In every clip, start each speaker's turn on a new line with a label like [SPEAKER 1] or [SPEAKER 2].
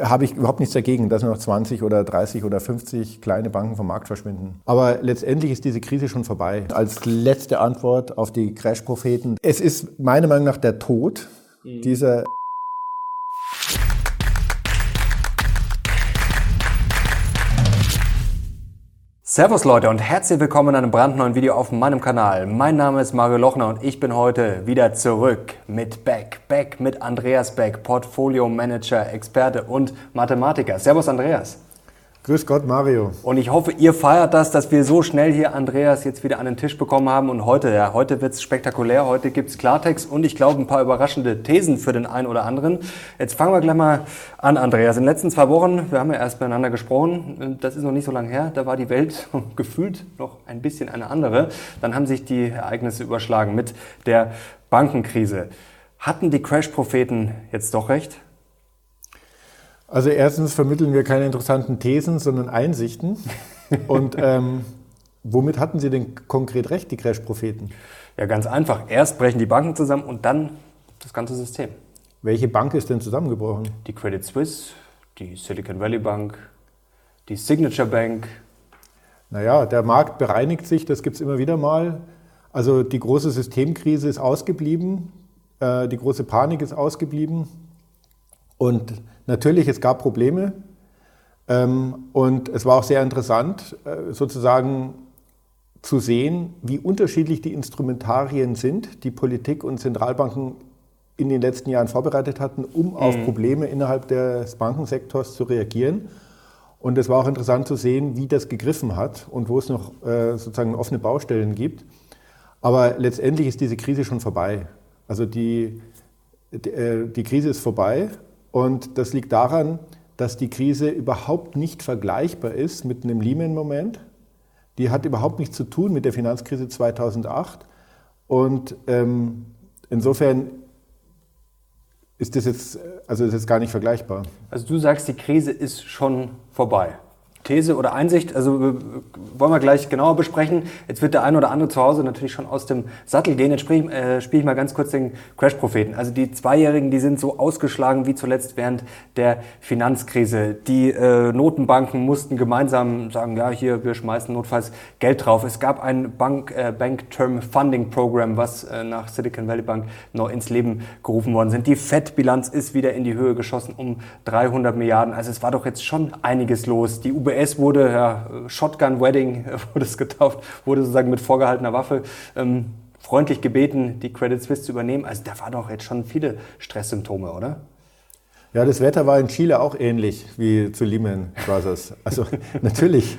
[SPEAKER 1] habe ich überhaupt nichts dagegen, dass noch 20 oder 30 oder 50 kleine Banken vom Markt verschwinden. Aber letztendlich ist diese Krise schon vorbei. Als letzte Antwort auf die Crash-Propheten. Es ist meiner Meinung nach der Tod mhm. dieser
[SPEAKER 2] Servus Leute und herzlich willkommen in einem brandneuen Video auf meinem Kanal. Mein Name ist Mario Lochner und ich bin heute wieder zurück mit Beck. Beck mit Andreas Beck, Portfolio Manager, Experte und Mathematiker. Servus Andreas.
[SPEAKER 1] Grüß Gott, Mario.
[SPEAKER 2] Und ich hoffe, ihr feiert das, dass wir so schnell hier Andreas jetzt wieder an den Tisch bekommen haben. Und heute, ja, heute wird's spektakulär. Heute gibt's Klartext und ich glaube ein paar überraschende Thesen für den einen oder anderen. Jetzt fangen wir gleich mal an, Andreas. In den letzten zwei Wochen, wir haben ja erst miteinander gesprochen, das ist noch nicht so lange her, da war die Welt gefühlt noch ein bisschen eine andere. Dann haben sich die Ereignisse überschlagen mit der Bankenkrise. Hatten die Crash-Propheten jetzt doch recht?
[SPEAKER 1] Also erstens vermitteln wir keine interessanten Thesen, sondern Einsichten. Und ähm, womit hatten Sie denn konkret recht, die Crash-Propheten?
[SPEAKER 2] Ja, ganz einfach. Erst brechen die Banken zusammen und dann das ganze System.
[SPEAKER 1] Welche Bank ist denn zusammengebrochen?
[SPEAKER 2] Die Credit Suisse, die Silicon Valley Bank, die Signature Bank.
[SPEAKER 1] Naja, der Markt bereinigt sich, das gibt es immer wieder mal. Also die große Systemkrise ist ausgeblieben, äh, die große Panik ist ausgeblieben. Und natürlich, es gab Probleme. Ähm, und es war auch sehr interessant, äh, sozusagen zu sehen, wie unterschiedlich die Instrumentarien sind, die Politik und Zentralbanken in den letzten Jahren vorbereitet hatten, um mhm. auf Probleme innerhalb des Bankensektors zu reagieren. Und es war auch interessant zu sehen, wie das gegriffen hat und wo es noch äh, sozusagen offene Baustellen gibt. Aber letztendlich ist diese Krise schon vorbei. Also die, die, äh, die Krise ist vorbei und das liegt daran, dass die Krise überhaupt nicht vergleichbar ist mit einem Lehman-Moment. Die hat überhaupt nichts zu tun mit der Finanzkrise 2008. Und ähm, insofern ist das jetzt, also ist das gar nicht vergleichbar.
[SPEAKER 2] Also du sagst, die Krise ist schon vorbei. These oder Einsicht, also äh, wollen wir gleich genauer besprechen. Jetzt wird der ein oder andere zu Hause natürlich schon aus dem Sattel gehen. Jetzt spiele ich, äh, spiel ich mal ganz kurz den Crash-Propheten. Also die Zweijährigen, die sind so ausgeschlagen wie zuletzt während der Finanzkrise. Die äh, Notenbanken mussten gemeinsam sagen, ja, hier, wir schmeißen notfalls Geld drauf. Es gab ein Bank, äh, Bank Term Funding Program, was äh, nach Silicon Valley Bank noch ins Leben gerufen worden sind. Die FED-Bilanz ist wieder in die Höhe geschossen um 300 Milliarden. Also es war doch jetzt schon einiges los. Die UB UBS wurde, ja, Shotgun Wedding wurde es getauft, wurde sozusagen mit vorgehaltener Waffe ähm, freundlich gebeten, die Credit Suisse zu übernehmen. Also da waren doch jetzt schon viele Stresssymptome, oder?
[SPEAKER 1] Ja, das Wetter war in Chile auch ähnlich wie zu Lehman Brothers. Also natürlich,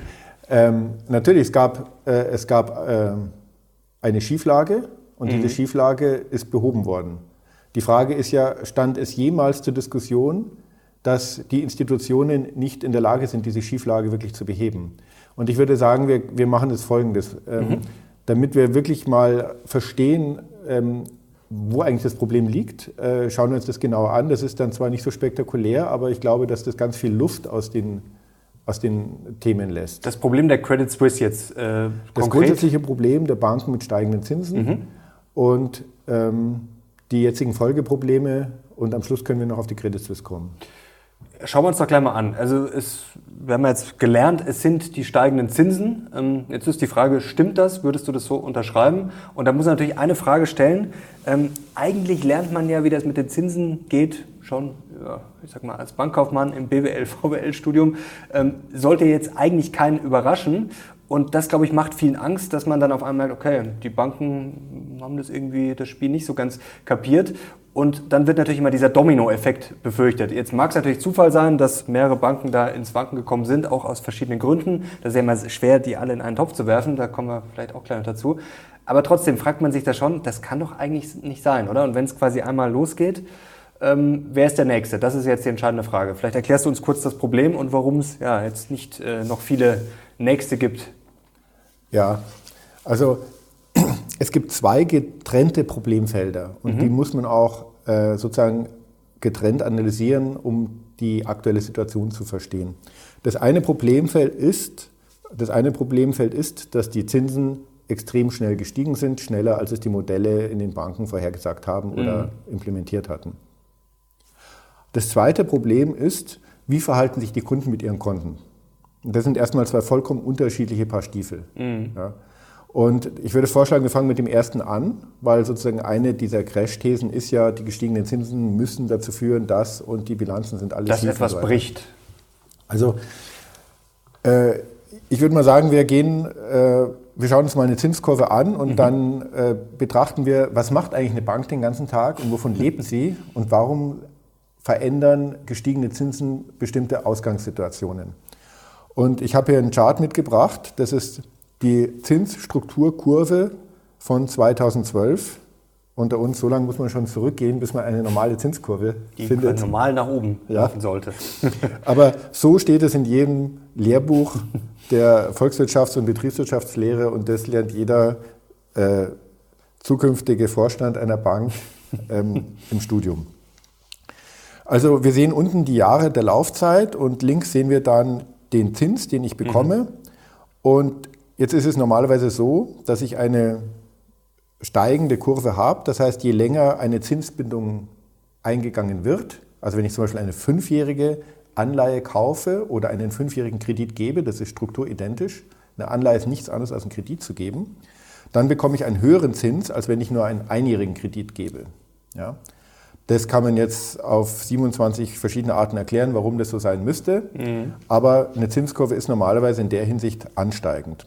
[SPEAKER 1] ähm, natürlich, es gab, äh, es gab äh, eine Schieflage und mhm. diese Schieflage ist behoben worden. Die Frage ist ja, stand es jemals zur Diskussion, dass die Institutionen nicht in der Lage sind, diese Schieflage wirklich zu beheben. Und ich würde sagen, wir, wir machen das Folgendes, ähm, mhm. damit wir wirklich mal verstehen, ähm, wo eigentlich das Problem liegt, äh, schauen wir uns das genauer an. Das ist dann zwar nicht so spektakulär, aber ich glaube, dass das ganz viel Luft aus den, aus den Themen lässt.
[SPEAKER 2] Das Problem der Credit Suisse jetzt
[SPEAKER 1] äh, Das grundsätzliche Problem der Banken mit steigenden Zinsen mhm. und ähm, die jetzigen Folgeprobleme und am Schluss können wir noch auf die Credit Suisse kommen.
[SPEAKER 2] Schauen wir uns doch gleich mal an. Also es, wir haben jetzt gelernt, es sind die steigenden Zinsen. Ähm, jetzt ist die Frage, stimmt das? Würdest du das so unterschreiben? Und da muss man natürlich eine Frage stellen. Ähm, eigentlich lernt man ja, wie das mit den Zinsen geht, schon, ja, ich sag mal, als Bankkaufmann im BWL, VWL-Studium. Ähm, sollte jetzt eigentlich keinen überraschen. Und das, glaube ich, macht vielen Angst, dass man dann auf einmal merkt, okay, die Banken haben das irgendwie, das Spiel nicht so ganz kapiert. Und dann wird natürlich immer dieser Domino-Effekt befürchtet. Jetzt mag es natürlich Zufall sein, dass mehrere Banken da ins Wanken gekommen sind, auch aus verschiedenen Gründen. Das ist ja immer schwer, die alle in einen Topf zu werfen. Da kommen wir vielleicht auch gleich dazu. Aber trotzdem fragt man sich da schon, das kann doch eigentlich nicht sein, oder? Und wenn es quasi einmal losgeht, ähm, wer ist der Nächste? Das ist jetzt die entscheidende Frage. Vielleicht erklärst du uns kurz das Problem und warum es ja, jetzt nicht äh, noch viele Nächste gibt.
[SPEAKER 1] Ja, also es gibt zwei getrennte Problemfelder und mhm. die muss man auch äh, sozusagen getrennt analysieren, um die aktuelle Situation zu verstehen. Das eine Problemfeld ist, das eine Problemfeld ist, dass die Zinsen extrem schnell gestiegen sind, schneller als es die Modelle in den Banken vorhergesagt haben oder mhm. implementiert hatten. Das zweite Problem ist, wie verhalten sich die Kunden mit ihren Konten. Und das sind erstmal zwei vollkommen unterschiedliche Paar Stiefel. Mhm. Ja. Und ich würde vorschlagen, wir fangen mit dem ersten an, weil sozusagen eine dieser Crash-Thesen ist ja, die gestiegenen Zinsen müssen dazu führen, dass und die Bilanzen sind alles
[SPEAKER 2] Dass etwas bricht.
[SPEAKER 1] Also äh, ich würde mal sagen, wir gehen, äh, wir schauen uns mal eine Zinskurve an und mhm. dann äh, betrachten wir, was macht eigentlich eine Bank den ganzen Tag und wovon lebt sie und warum verändern gestiegene Zinsen bestimmte Ausgangssituationen. Und ich habe hier einen Chart mitgebracht, das ist die Zinsstrukturkurve von 2012. Unter uns, so lange muss man schon zurückgehen, bis man eine normale Zinskurve
[SPEAKER 2] die
[SPEAKER 1] findet.
[SPEAKER 2] Normal nach oben ja. laufen sollte.
[SPEAKER 1] Aber so steht es in jedem Lehrbuch der Volkswirtschafts- und Betriebswirtschaftslehre und das lernt jeder äh, zukünftige Vorstand einer Bank ähm, im Studium. Also wir sehen unten die Jahre der Laufzeit und links sehen wir dann den Zins, den ich bekomme. Mhm. Und jetzt ist es normalerweise so, dass ich eine steigende Kurve habe. Das heißt, je länger eine Zinsbindung eingegangen wird, also wenn ich zum Beispiel eine fünfjährige Anleihe kaufe oder einen fünfjährigen Kredit gebe, das ist strukturidentisch. Eine Anleihe ist nichts anderes als einen Kredit zu geben. Dann bekomme ich einen höheren Zins, als wenn ich nur einen einjährigen Kredit gebe. Ja? Das kann man jetzt auf 27 verschiedene Arten erklären, warum das so sein müsste. Mhm. Aber eine Zinskurve ist normalerweise in der Hinsicht ansteigend.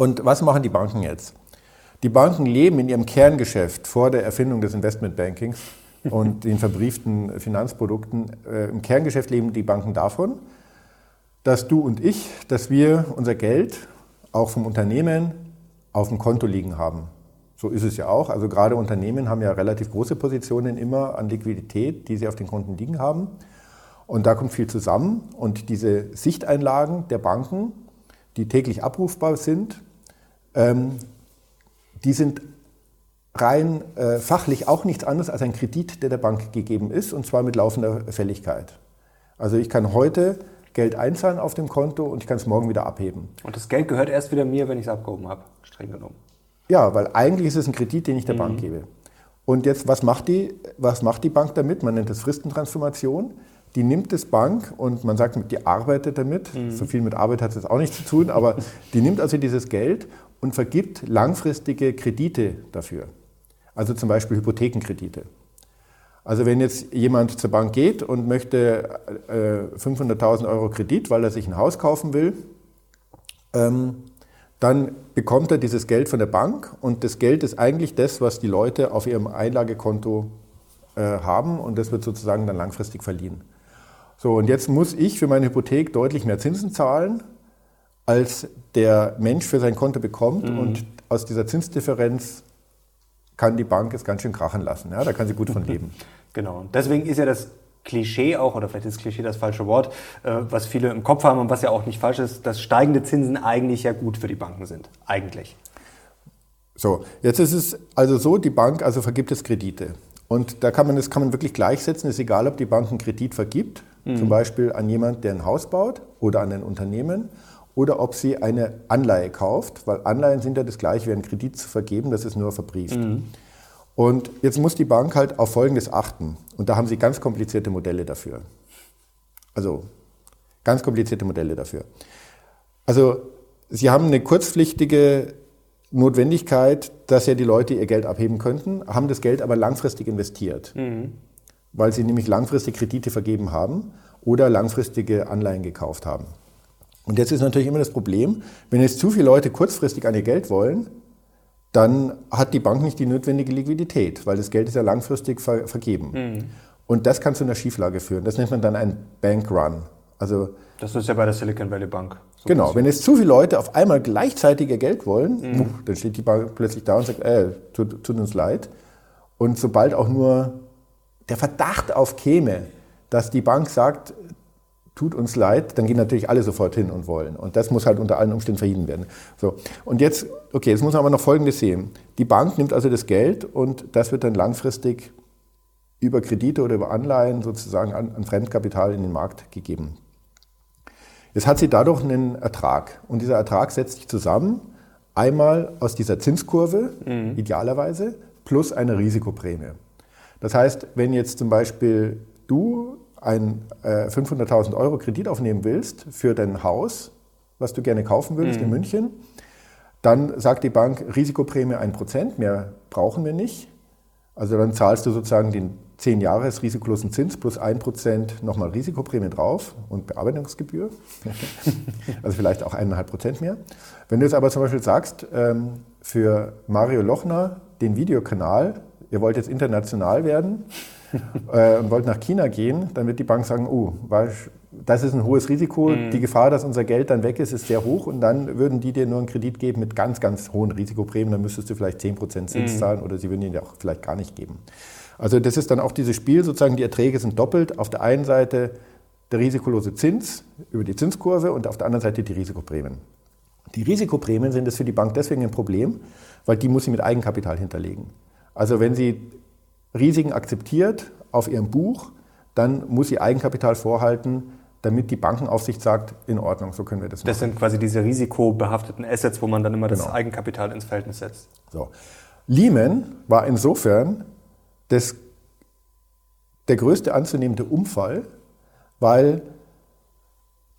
[SPEAKER 1] Und was machen die Banken jetzt? Die Banken leben in ihrem Kerngeschäft vor der Erfindung des Investmentbankings und den verbrieften Finanzprodukten. Äh, Im Kerngeschäft leben die Banken davon, dass du und ich, dass wir unser Geld auch vom Unternehmen auf dem Konto liegen haben. So ist es ja auch. Also gerade Unternehmen haben ja relativ große Positionen immer an Liquidität, die sie auf den Konten liegen haben. Und da kommt viel zusammen. Und diese Sichteinlagen der Banken, die täglich abrufbar sind, ähm, die sind rein äh, fachlich auch nichts anderes als ein Kredit, der der Bank gegeben ist, und zwar mit laufender Fälligkeit. Also ich kann heute Geld einzahlen auf dem Konto und ich kann es morgen wieder abheben.
[SPEAKER 2] Und das Geld gehört erst wieder mir, wenn ich es abgehoben habe, streng genommen.
[SPEAKER 1] Ja, weil eigentlich ist es ein Kredit, den ich der mhm. Bank gebe. Und jetzt, was macht, die, was macht die Bank damit? Man nennt das Fristentransformation. Die nimmt das Bank und man sagt, die arbeitet damit. Mhm. So viel mit Arbeit hat es auch nichts zu tun, aber die nimmt also dieses Geld und vergibt langfristige Kredite dafür. Also zum Beispiel Hypothekenkredite. Also wenn jetzt jemand zur Bank geht und möchte äh, 500.000 Euro Kredit, weil er sich ein Haus kaufen will, ähm, dann bekommt er dieses Geld von der Bank und das Geld ist eigentlich das, was die Leute auf ihrem Einlagekonto äh, haben und das wird sozusagen dann langfristig verliehen. So, und jetzt muss ich für meine Hypothek deutlich mehr Zinsen zahlen, als der Mensch für sein Konto bekommt mhm. und aus dieser Zinsdifferenz kann die Bank es ganz schön krachen lassen. Ja, da kann sie gut von leben.
[SPEAKER 2] Genau. Deswegen ist ja das Klischee auch, oder vielleicht ist Klischee das falsche Wort, äh, was viele im Kopf haben und was ja auch nicht falsch ist, dass steigende Zinsen eigentlich ja gut für die Banken sind. Eigentlich.
[SPEAKER 1] So, jetzt ist es also so, die Bank also vergibt es Kredite. Und da kann man das kann man wirklich gleichsetzen. Es ist egal, ob die Bank einen Kredit vergibt, mhm. zum Beispiel an jemand, der ein Haus baut oder an ein Unternehmen, oder ob sie eine Anleihe kauft, weil Anleihen sind ja das gleiche wie ein Kredit zu vergeben, das ist nur verbrieft. Mhm. Und jetzt muss die Bank halt auf Folgendes achten. Und da haben sie ganz komplizierte Modelle dafür. Also ganz komplizierte Modelle dafür. Also sie haben eine kurzpflichtige Notwendigkeit, dass ja die Leute ihr Geld abheben könnten, haben das Geld aber langfristig investiert, mhm. weil sie nämlich langfristig Kredite vergeben haben oder langfristige Anleihen gekauft haben. Und jetzt ist natürlich immer das Problem, wenn jetzt zu viele Leute kurzfristig an ihr Geld wollen, dann hat die Bank nicht die notwendige Liquidität, weil das Geld ist ja langfristig ver vergeben. Mhm. Und das kann zu einer Schieflage führen. Das nennt man dann ein Bankrun. Also
[SPEAKER 2] das ist ja bei der Silicon Valley Bank.
[SPEAKER 1] So genau, wenn jetzt zu viele Leute auf einmal gleichzeitig ihr Geld wollen, mhm. dann steht die Bank plötzlich da und sagt, äh, tut, tut uns leid. Und sobald auch nur der Verdacht aufkäme, dass die Bank sagt, tut uns leid, dann gehen natürlich alle sofort hin und wollen. Und das muss halt unter allen Umständen verhindert werden. So. Und jetzt, okay, jetzt muss man aber noch Folgendes sehen. Die Bank nimmt also das Geld und das wird dann langfristig über Kredite oder über Anleihen sozusagen an, an Fremdkapital in den Markt gegeben. Jetzt hat sie dadurch einen Ertrag. Und dieser Ertrag setzt sich zusammen einmal aus dieser Zinskurve, mhm. idealerweise, plus einer Risikoprämie. Das heißt, wenn jetzt zum Beispiel du ein äh, 500.000 Euro Kredit aufnehmen willst für dein Haus, was du gerne kaufen würdest mhm. in München, dann sagt die Bank Risikoprämie 1%, mehr brauchen wir nicht. Also dann zahlst du sozusagen den 10 Jahres risikolosen Zins plus 1% nochmal Risikoprämie drauf und Bearbeitungsgebühr. also vielleicht auch 1,5% mehr. Wenn du jetzt aber zum Beispiel sagst, ähm, für Mario Lochner den Videokanal, ihr wollt jetzt international werden äh, und wollt nach China gehen, dann wird die Bank sagen, oh, das ist ein hohes Risiko, mhm. die Gefahr, dass unser Geld dann weg ist, ist sehr hoch und dann würden die dir nur einen Kredit geben mit ganz, ganz hohen Risikoprämien, dann müsstest du vielleicht 10% Zins mhm. zahlen oder sie würden ihn dir auch vielleicht gar nicht geben. Also das ist dann auch dieses Spiel, sozusagen die Erträge sind doppelt. Auf der einen Seite der risikolose Zins über die Zinskurve und auf der anderen Seite die Risikoprämien. Die Risikoprämien sind das für die Bank deswegen ein Problem, weil die muss sie mit Eigenkapital hinterlegen. Also wenn sie Risiken akzeptiert auf ihrem Buch, dann muss sie Eigenkapital vorhalten, damit die Bankenaufsicht sagt, in Ordnung, so können wir das
[SPEAKER 2] machen. Das sind quasi diese risikobehafteten Assets, wo man dann immer genau. das Eigenkapital ins Verhältnis setzt.
[SPEAKER 1] So. Lehman war insofern das, der größte anzunehmende Umfall, weil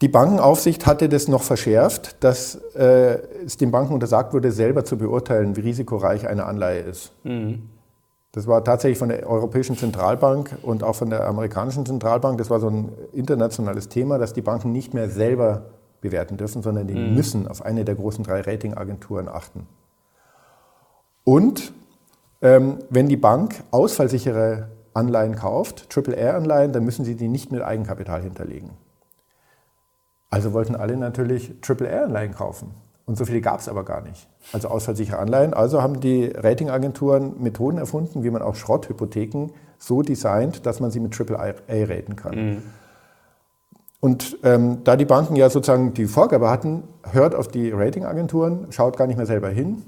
[SPEAKER 1] die Bankenaufsicht hatte das noch verschärft, dass äh, es den Banken untersagt wurde, selber zu beurteilen, wie risikoreich eine Anleihe ist. Mhm. Das war tatsächlich von der Europäischen Zentralbank und auch von der amerikanischen Zentralbank, das war so ein internationales Thema, dass die Banken nicht mehr selber bewerten dürfen, sondern die mhm. müssen auf eine der großen drei Ratingagenturen achten. Und ähm, wenn die Bank ausfallsichere Anleihen kauft, Triple-A-Anleihen, dann müssen sie die nicht mit Eigenkapital hinterlegen. Also wollten alle natürlich Triple-A-Anleihen kaufen. Und so viele gab es aber gar nicht. Also ausfallsichere Anleihen. Also haben die Ratingagenturen Methoden erfunden, wie man auch Schrotthypotheken so designt, dass man sie mit Triple-A raten kann. Mhm. Und ähm, da die Banken ja sozusagen die Vorgabe hatten, hört auf die Ratingagenturen, schaut gar nicht mehr selber hin,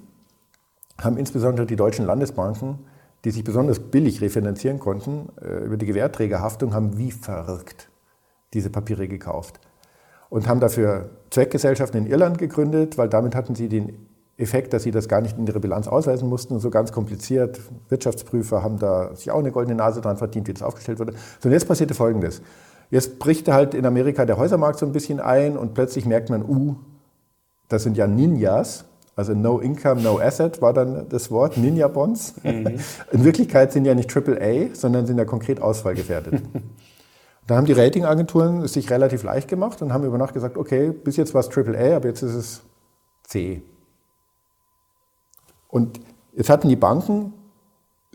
[SPEAKER 1] haben insbesondere die deutschen Landesbanken, die sich besonders billig refinanzieren konnten, äh, über die Gewährträgerhaftung, haben wie verrückt diese Papiere gekauft. Und haben dafür Zweckgesellschaften in Irland gegründet, weil damit hatten sie den Effekt, dass sie das gar nicht in ihre Bilanz ausweisen mussten. Und so ganz kompliziert. Wirtschaftsprüfer haben da sich auch eine goldene Nase dran verdient, wie das aufgestellt wurde. So, und jetzt passierte Folgendes. Jetzt bricht halt in Amerika der Häusermarkt so ein bisschen ein und plötzlich merkt man, uh, das sind ja Ninjas, also No Income, No Asset war dann das Wort, Ninja Bonds. Mhm. In Wirklichkeit sind ja nicht AAA, sondern sind ja konkret ausfallgefährdet. da haben die Ratingagenturen es sich relativ leicht gemacht und haben über Nacht gesagt, okay, bis jetzt war es AAA, aber jetzt ist es C. Und jetzt hatten die Banken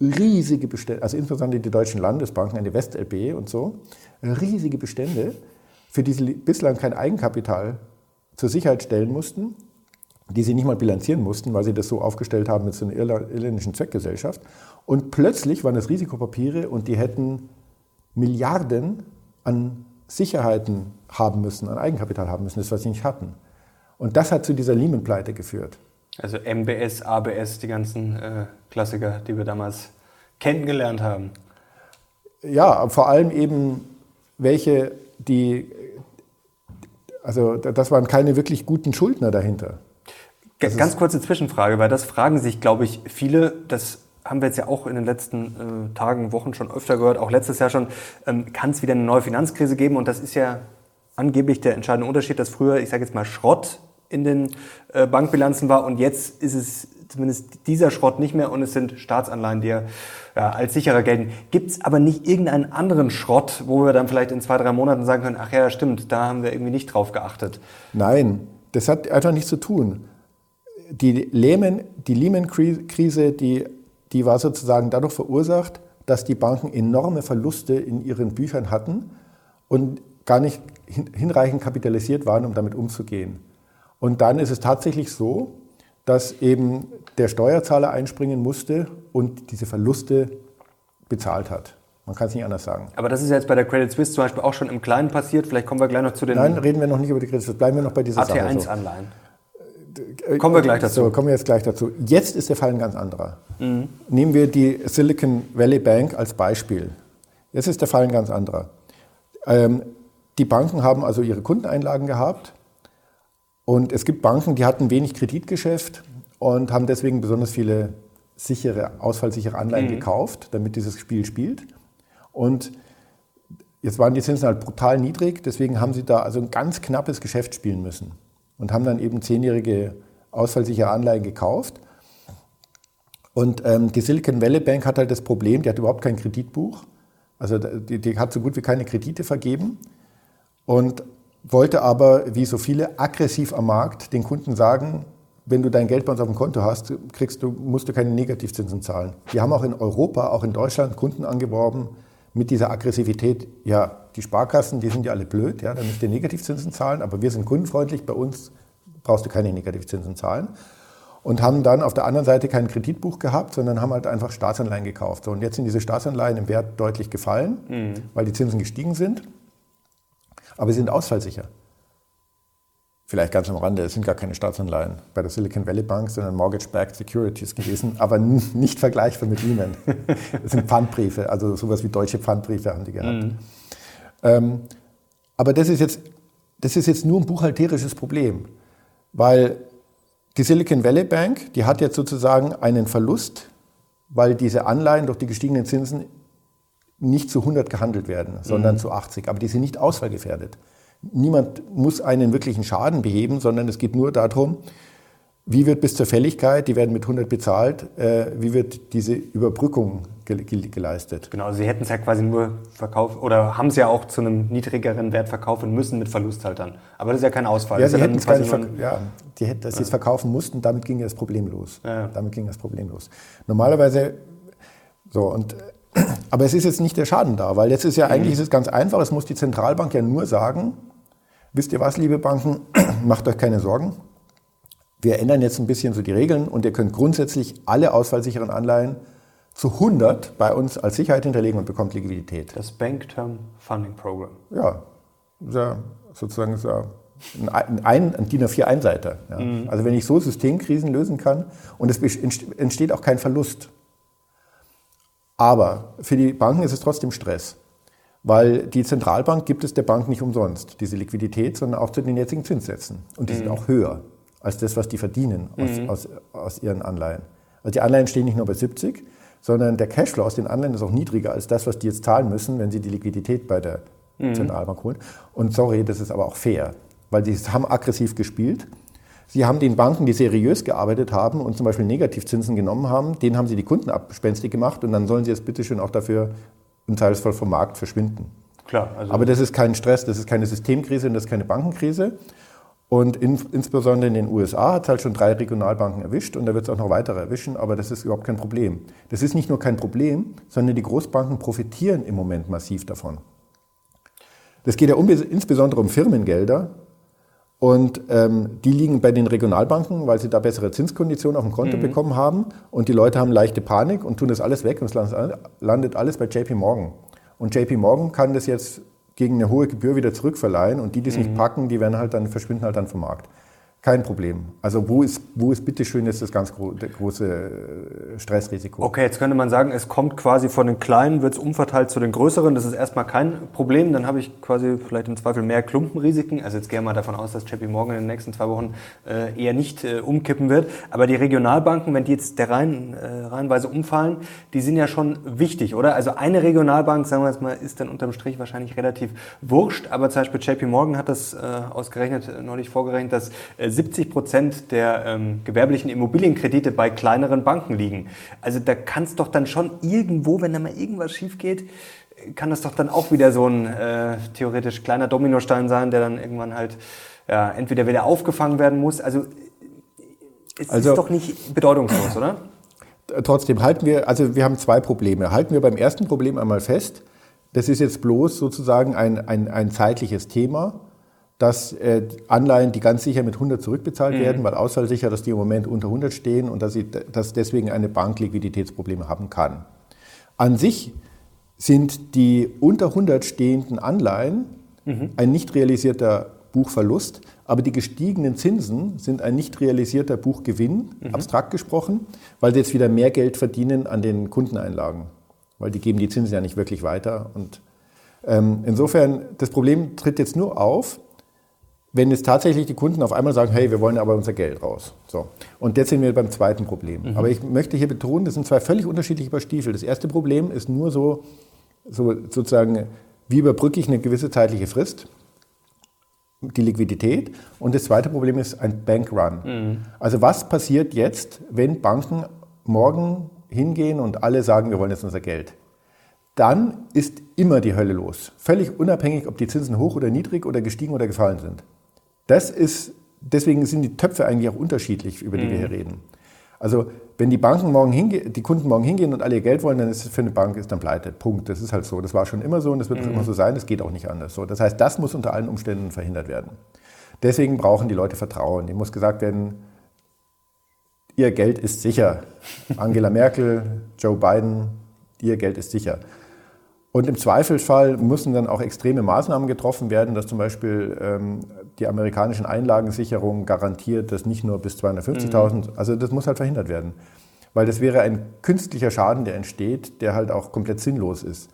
[SPEAKER 1] riesige Bestände, also insbesondere die deutschen Landesbanken, eine WestLB und so, riesige Bestände, für die sie bislang kein Eigenkapital zur Sicherheit stellen mussten die sie nicht mal bilanzieren mussten, weil sie das so aufgestellt haben mit so einer irländischen Zweckgesellschaft. Und plötzlich waren das Risikopapiere und die hätten Milliarden an Sicherheiten haben müssen, an Eigenkapital haben müssen, das was sie nicht hatten. Und das hat zu dieser Lehman-Pleite geführt.
[SPEAKER 2] Also MBS, ABS, die ganzen äh, Klassiker, die wir damals kennengelernt haben.
[SPEAKER 1] Ja, vor allem eben welche, die, also das waren keine wirklich guten Schuldner dahinter.
[SPEAKER 2] Das Ganz kurze Zwischenfrage, weil das fragen sich, glaube ich, viele. Das haben wir jetzt ja auch in den letzten äh, Tagen, Wochen schon öfter gehört, auch letztes Jahr schon. Ähm, Kann es wieder eine neue Finanzkrise geben? Und das ist ja angeblich der entscheidende Unterschied, dass früher, ich sage jetzt mal, Schrott in den äh, Bankbilanzen war und jetzt ist es zumindest dieser Schrott nicht mehr und es sind Staatsanleihen, die ja, als sicherer gelten. Gibt es aber nicht irgendeinen anderen Schrott, wo wir dann vielleicht in zwei, drei Monaten sagen können, ach ja, stimmt, da haben wir irgendwie nicht drauf geachtet?
[SPEAKER 1] Nein, das hat einfach nichts zu tun die Lehman, die Lehman-Krise, die, die war sozusagen dadurch verursacht, dass die Banken enorme Verluste in ihren Büchern hatten und gar nicht hinreichend kapitalisiert waren, um damit umzugehen. Und dann ist es tatsächlich so, dass eben der Steuerzahler einspringen musste und diese Verluste bezahlt hat. Man kann es nicht anders sagen.
[SPEAKER 2] Aber das ist jetzt bei der Credit Suisse zum Beispiel auch schon im Kleinen passiert. Vielleicht kommen wir gleich noch zu den.
[SPEAKER 1] Nein, reden wir noch nicht über die Credit Suisse. Bleiben wir noch bei dieser
[SPEAKER 2] AT1 Sache. AT1-Anleihen. So. Kommen wir gleich dazu.
[SPEAKER 1] So, kommen wir jetzt gleich dazu. Jetzt ist der Fall ein ganz anderer. Mhm. Nehmen wir die Silicon Valley Bank als Beispiel. Jetzt ist der Fall ein ganz anderer. Ähm, die Banken haben also ihre Kundeneinlagen gehabt und es gibt Banken, die hatten wenig Kreditgeschäft und haben deswegen besonders viele sichere, ausfallsichere Anleihen mhm. gekauft, damit dieses Spiel spielt. Und jetzt waren die Zinsen halt brutal niedrig, deswegen haben sie da also ein ganz knappes Geschäft spielen müssen und haben dann eben zehnjährige ausfallsichere Anleihen gekauft. Und ähm, die Silicon Valley Bank hat halt das Problem, die hat überhaupt kein Kreditbuch. Also die, die hat so gut wie keine Kredite vergeben und wollte aber, wie so viele, aggressiv am Markt den Kunden sagen, wenn du dein Geld bei uns auf dem Konto hast, kriegst du, musst du keine Negativzinsen zahlen. Wir haben auch in Europa, auch in Deutschland Kunden angeworben mit dieser Aggressivität. Ja, die Sparkassen, die sind ja alle blöd, ja, dann müsst ihr Negativzinsen zahlen, aber wir sind kundenfreundlich, bei uns brauchst du keine Negativzinsen zahlen. Und haben dann auf der anderen Seite kein Kreditbuch gehabt, sondern haben halt einfach Staatsanleihen gekauft. So, und jetzt sind diese Staatsanleihen im Wert deutlich gefallen, mhm. weil die Zinsen gestiegen sind. Aber sie sind ausfallsicher. Vielleicht ganz am Rande, es sind gar keine Staatsanleihen bei der Silicon Valley Bank, sondern Mortgage-Backed Securities gewesen, aber nicht vergleichbar mit Ihnen. Das sind Pfandbriefe, also sowas wie deutsche Pfandbriefe haben die gehabt. Mhm. Ähm, aber das ist, jetzt, das ist jetzt nur ein buchhalterisches Problem, weil die Silicon Valley Bank, die hat jetzt sozusagen einen Verlust, weil diese Anleihen durch die gestiegenen Zinsen nicht zu 100 gehandelt werden, sondern mhm. zu 80. Aber die sind nicht ausfallgefährdet niemand muss einen wirklichen Schaden beheben, sondern es geht nur darum, wie wird bis zur Fälligkeit, die werden mit 100 bezahlt, äh, wie wird diese Überbrückung ge ge geleistet?
[SPEAKER 2] Genau, also Sie hätten es ja quasi nur verkauft oder haben es ja auch zu einem niedrigeren Wert verkaufen müssen mit Verlusthaltern. Aber das ist ja kein Ausfall.
[SPEAKER 1] Ja, Sie hätten es gar nicht ja, die dass ja. Sie es verkaufen mussten, damit ging das Problem los. Ja. Damit ging das Problem los. Normalerweise, so und aber es ist jetzt nicht der Schaden da, weil jetzt ist ja eigentlich mhm. ist es ganz einfach, es muss die Zentralbank ja nur sagen, wisst ihr was, liebe Banken, macht euch keine Sorgen. Wir ändern jetzt ein bisschen so die Regeln und ihr könnt grundsätzlich alle ausfallsicheren Anleihen zu 100 bei uns als Sicherheit hinterlegen und bekommt Liquidität.
[SPEAKER 2] Das Bank Term Funding Program.
[SPEAKER 1] Ja, ja sozusagen ist ja ein, ein, ein DIN A4 Einseiter. Ja. Mhm. Also wenn ich so Systemkrisen lösen kann und es entsteht auch kein Verlust. Aber für die Banken ist es trotzdem Stress. Weil die Zentralbank gibt es der Bank nicht umsonst, diese Liquidität, sondern auch zu den jetzigen Zinssätzen. Und die mhm. sind auch höher als das, was die verdienen aus, mhm. aus, aus ihren Anleihen. Also die Anleihen stehen nicht nur bei 70, sondern der Cashflow aus den Anleihen ist auch niedriger als das, was die jetzt zahlen müssen, wenn sie die Liquidität bei der mhm. Zentralbank holen. Und sorry, das ist aber auch fair, weil die haben aggressiv gespielt. Sie haben den Banken, die seriös gearbeitet haben und zum Beispiel Negativzinsen genommen haben, denen haben sie die Kunden abspenstig gemacht und dann sollen sie jetzt bitteschön auch dafür im Teilfall vom Markt verschwinden. Klar. Also Aber das ist kein Stress, das ist keine Systemkrise und das ist keine Bankenkrise. Und in, insbesondere in den USA hat es halt schon drei Regionalbanken erwischt und da wird es auch noch weitere erwischen, aber das ist überhaupt kein Problem. Das ist nicht nur kein Problem, sondern die Großbanken profitieren im Moment massiv davon. Das geht ja um, insbesondere um Firmengelder und ähm, die liegen bei den Regionalbanken, weil sie da bessere Zinskonditionen auf dem Konto mhm. bekommen haben. Und die Leute haben leichte Panik und tun das alles weg und es landet alles bei JP Morgan. Und JP Morgan kann das jetzt gegen eine hohe Gebühr wieder zurückverleihen und die, die es mhm. nicht packen, die werden halt dann, verschwinden halt dann vom Markt. Kein Problem. Also wo ist, wo ist bitteschön jetzt das ganz gro große äh, Stressrisiko?
[SPEAKER 2] Okay, jetzt könnte man sagen, es kommt quasi von den Kleinen, wird es umverteilt zu den Größeren. Das ist erstmal kein Problem. Dann habe ich quasi vielleicht im Zweifel mehr Klumpenrisiken. Also jetzt gehe ich mal davon aus, dass JP Morgan in den nächsten zwei Wochen äh, eher nicht äh, umkippen wird. Aber die Regionalbanken, wenn die jetzt der Reihen, äh, reihenweise umfallen, die sind ja schon wichtig, oder? Also eine Regionalbank, sagen wir jetzt mal, ist dann unterm Strich wahrscheinlich relativ wurscht. Aber zum Beispiel JP Morgan hat das äh, ausgerechnet, äh, neulich vorgerechnet, dass 70 Prozent der ähm, gewerblichen Immobilienkredite bei kleineren Banken liegen. Also da kann es doch dann schon irgendwo, wenn da mal irgendwas schief geht, kann das doch dann auch wieder so ein äh, theoretisch kleiner Dominostein sein, der dann irgendwann halt ja, entweder wieder aufgefangen werden muss. Also es also, ist doch nicht bedeutungslos, oder?
[SPEAKER 1] Trotzdem halten wir, also wir haben zwei Probleme. Halten wir beim ersten Problem einmal fest, das ist jetzt bloß sozusagen ein, ein, ein zeitliches Thema dass äh, Anleihen, die ganz sicher mit 100 zurückbezahlt mhm. werden, weil ausfallsicher, dass die im Moment unter 100 stehen und dass, sie, dass deswegen eine Bank Liquiditätsprobleme haben kann. An sich sind die unter 100 stehenden Anleihen mhm. ein nicht realisierter Buchverlust, aber die gestiegenen Zinsen sind ein nicht realisierter Buchgewinn, mhm. abstrakt gesprochen, weil sie jetzt wieder mehr Geld verdienen an den Kundeneinlagen, weil die geben die Zinsen ja nicht wirklich weiter. Und ähm, insofern, das Problem tritt jetzt nur auf, wenn es tatsächlich die Kunden auf einmal sagen, hey, wir wollen aber unser Geld raus. So. Und jetzt sind wir beim zweiten Problem. Mhm. Aber ich möchte hier betonen, das sind zwei völlig unterschiedliche Paar Stiefel. Das erste Problem ist nur so, so sozusagen wie überbrücke ich eine gewisse zeitliche Frist? Die Liquidität. Und das zweite Problem ist ein Bankrun. Mhm. Also was passiert jetzt, wenn Banken morgen hingehen und alle sagen, wir wollen jetzt unser Geld? Dann ist immer die Hölle los. Völlig unabhängig, ob die Zinsen hoch oder niedrig oder gestiegen oder gefallen sind. Das ist, deswegen sind die Töpfe eigentlich auch unterschiedlich, über die mhm. wir hier reden. Also wenn die Banken morgen hingehen, die Kunden morgen hingehen und alle ihr Geld wollen, dann ist es für eine Bank ist dann pleite. Punkt. Das ist halt so. Das war schon immer so und das wird mhm. immer so sein. Das geht auch nicht anders. So, das heißt, das muss unter allen Umständen verhindert werden. Deswegen brauchen die Leute Vertrauen. Dem muss gesagt werden, ihr Geld ist sicher. Angela Merkel, Joe Biden, ihr Geld ist sicher. Und im Zweifelsfall müssen dann auch extreme Maßnahmen getroffen werden, dass zum Beispiel ähm, die amerikanischen Einlagensicherung garantiert, dass nicht nur bis 250.000, mhm. also das muss halt verhindert werden. Weil das wäre ein künstlicher Schaden, der entsteht, der halt auch komplett sinnlos ist.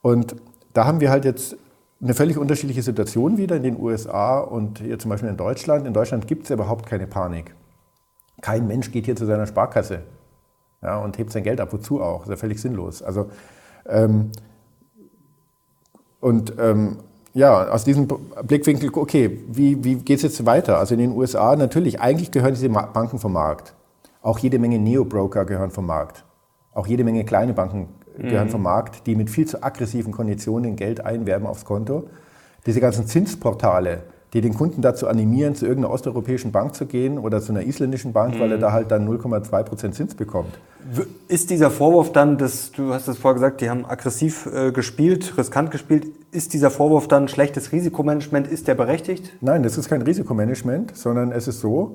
[SPEAKER 1] Und da haben wir halt jetzt eine völlig unterschiedliche Situation wieder in den USA und hier zum Beispiel in Deutschland. In Deutschland gibt es ja überhaupt keine Panik. Kein Mensch geht hier zu seiner Sparkasse ja, und hebt sein Geld ab. Wozu auch? Das ist ja völlig sinnlos. Also ähm, und ähm, ja, aus diesem Blickwinkel, okay, wie, wie geht es jetzt weiter? Also in den USA natürlich, eigentlich gehören diese Banken vom Markt. Auch jede Menge Neo-Broker gehören vom Markt. Auch jede Menge kleine Banken gehören mhm. vom Markt, die mit viel zu aggressiven Konditionen Geld einwerben aufs Konto. Diese ganzen Zinsportale, die den Kunden dazu animieren, zu irgendeiner osteuropäischen Bank zu gehen oder zu einer isländischen Bank, mhm. weil er mhm. da halt dann 0,2 Prozent Zins bekommt.
[SPEAKER 2] Ist dieser Vorwurf dann, dass du hast es vorher gesagt, die haben aggressiv äh, gespielt, riskant gespielt, ist dieser Vorwurf dann schlechtes Risikomanagement, ist der berechtigt?
[SPEAKER 1] Nein, das ist kein Risikomanagement, sondern es ist so,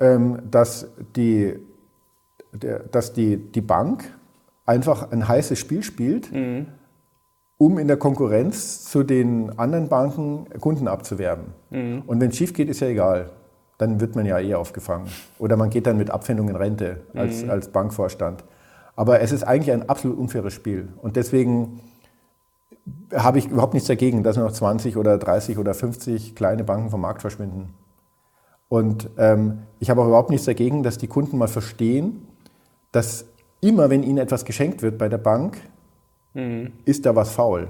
[SPEAKER 1] ähm, dass, die, der, dass die, die Bank einfach ein heißes Spiel spielt. Mhm um in der Konkurrenz zu den anderen Banken Kunden abzuwerben. Mhm. Und wenn es schief geht, ist ja egal. Dann wird man ja eh aufgefangen. Oder man geht dann mit Abfindung in Rente als, mhm. als Bankvorstand. Aber es ist eigentlich ein absolut unfaires Spiel. Und deswegen habe ich überhaupt nichts dagegen, dass noch 20 oder 30 oder 50 kleine Banken vom Markt verschwinden. Und ähm, ich habe auch überhaupt nichts dagegen, dass die Kunden mal verstehen, dass immer, wenn ihnen etwas geschenkt wird bei der Bank, mhm. ist da was faul.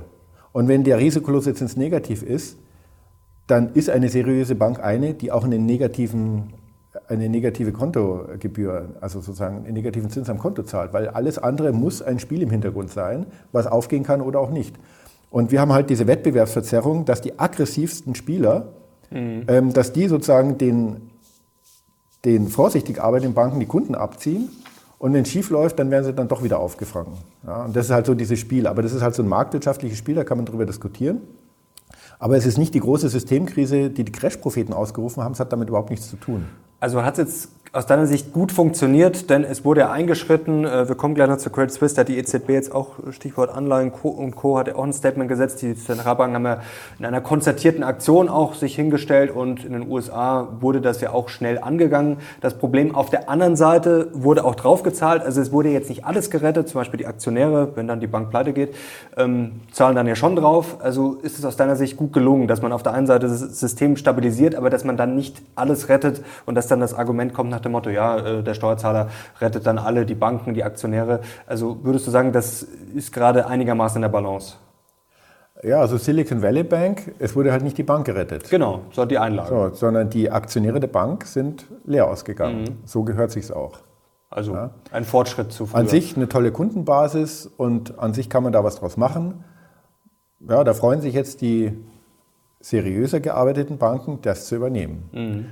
[SPEAKER 1] Und wenn der risikolose Zins negativ ist, dann ist eine seriöse Bank eine, die auch einen negativen, eine negative Kontogebühr, also sozusagen einen negativen Zins am Konto zahlt, weil alles andere muss ein Spiel im Hintergrund sein, was aufgehen kann oder auch nicht. Und wir haben halt diese Wettbewerbsverzerrung, dass die aggressivsten Spieler, mhm. ähm, dass die sozusagen den, den vorsichtig arbeitenden Banken die Kunden abziehen und wenn es schief läuft, dann werden sie dann doch wieder aufgefangen. Ja, und das ist halt so dieses Spiel. Aber das ist halt so ein marktwirtschaftliches Spiel, da kann man darüber diskutieren. Aber es ist nicht die große Systemkrise, die die Crash-Propheten ausgerufen haben. Es hat damit überhaupt nichts zu tun.
[SPEAKER 2] Also hat es jetzt aus deiner Sicht gut funktioniert, denn es wurde ja eingeschritten. Äh, wir kommen gleich noch zu Credit Suisse, da hat die EZB jetzt auch, Stichwort Anleihen und Co. hat ja auch ein Statement gesetzt. Die Zentralbanken haben ja in einer konzertierten Aktion auch sich hingestellt und in den USA wurde das ja auch schnell angegangen. Das Problem auf der anderen Seite wurde auch draufgezahlt. Also es wurde jetzt nicht alles gerettet, zum Beispiel die Aktionäre, wenn dann die Bank pleite geht, ähm, zahlen dann ja schon drauf. Also ist es aus deiner Sicht gut gelungen, dass man auf der einen Seite das System stabilisiert, aber dass man dann nicht alles rettet und dass dann das Argument kommt nach dem Motto, ja, äh, der Steuerzahler rettet dann alle, die Banken, die Aktionäre. Also würdest du sagen, das ist gerade einigermaßen in der Balance?
[SPEAKER 1] Ja, also Silicon Valley Bank, es wurde halt nicht die Bank gerettet.
[SPEAKER 2] Genau, so die Einlage. So,
[SPEAKER 1] sondern die Aktionäre der Bank sind leer ausgegangen. Mhm. So gehört sich's auch.
[SPEAKER 2] Also ja. ein Fortschritt zu
[SPEAKER 1] früher. An sich eine tolle Kundenbasis und an sich kann man da was draus machen. Ja, da freuen sich jetzt die seriöser gearbeiteten Banken, das zu übernehmen. Mhm.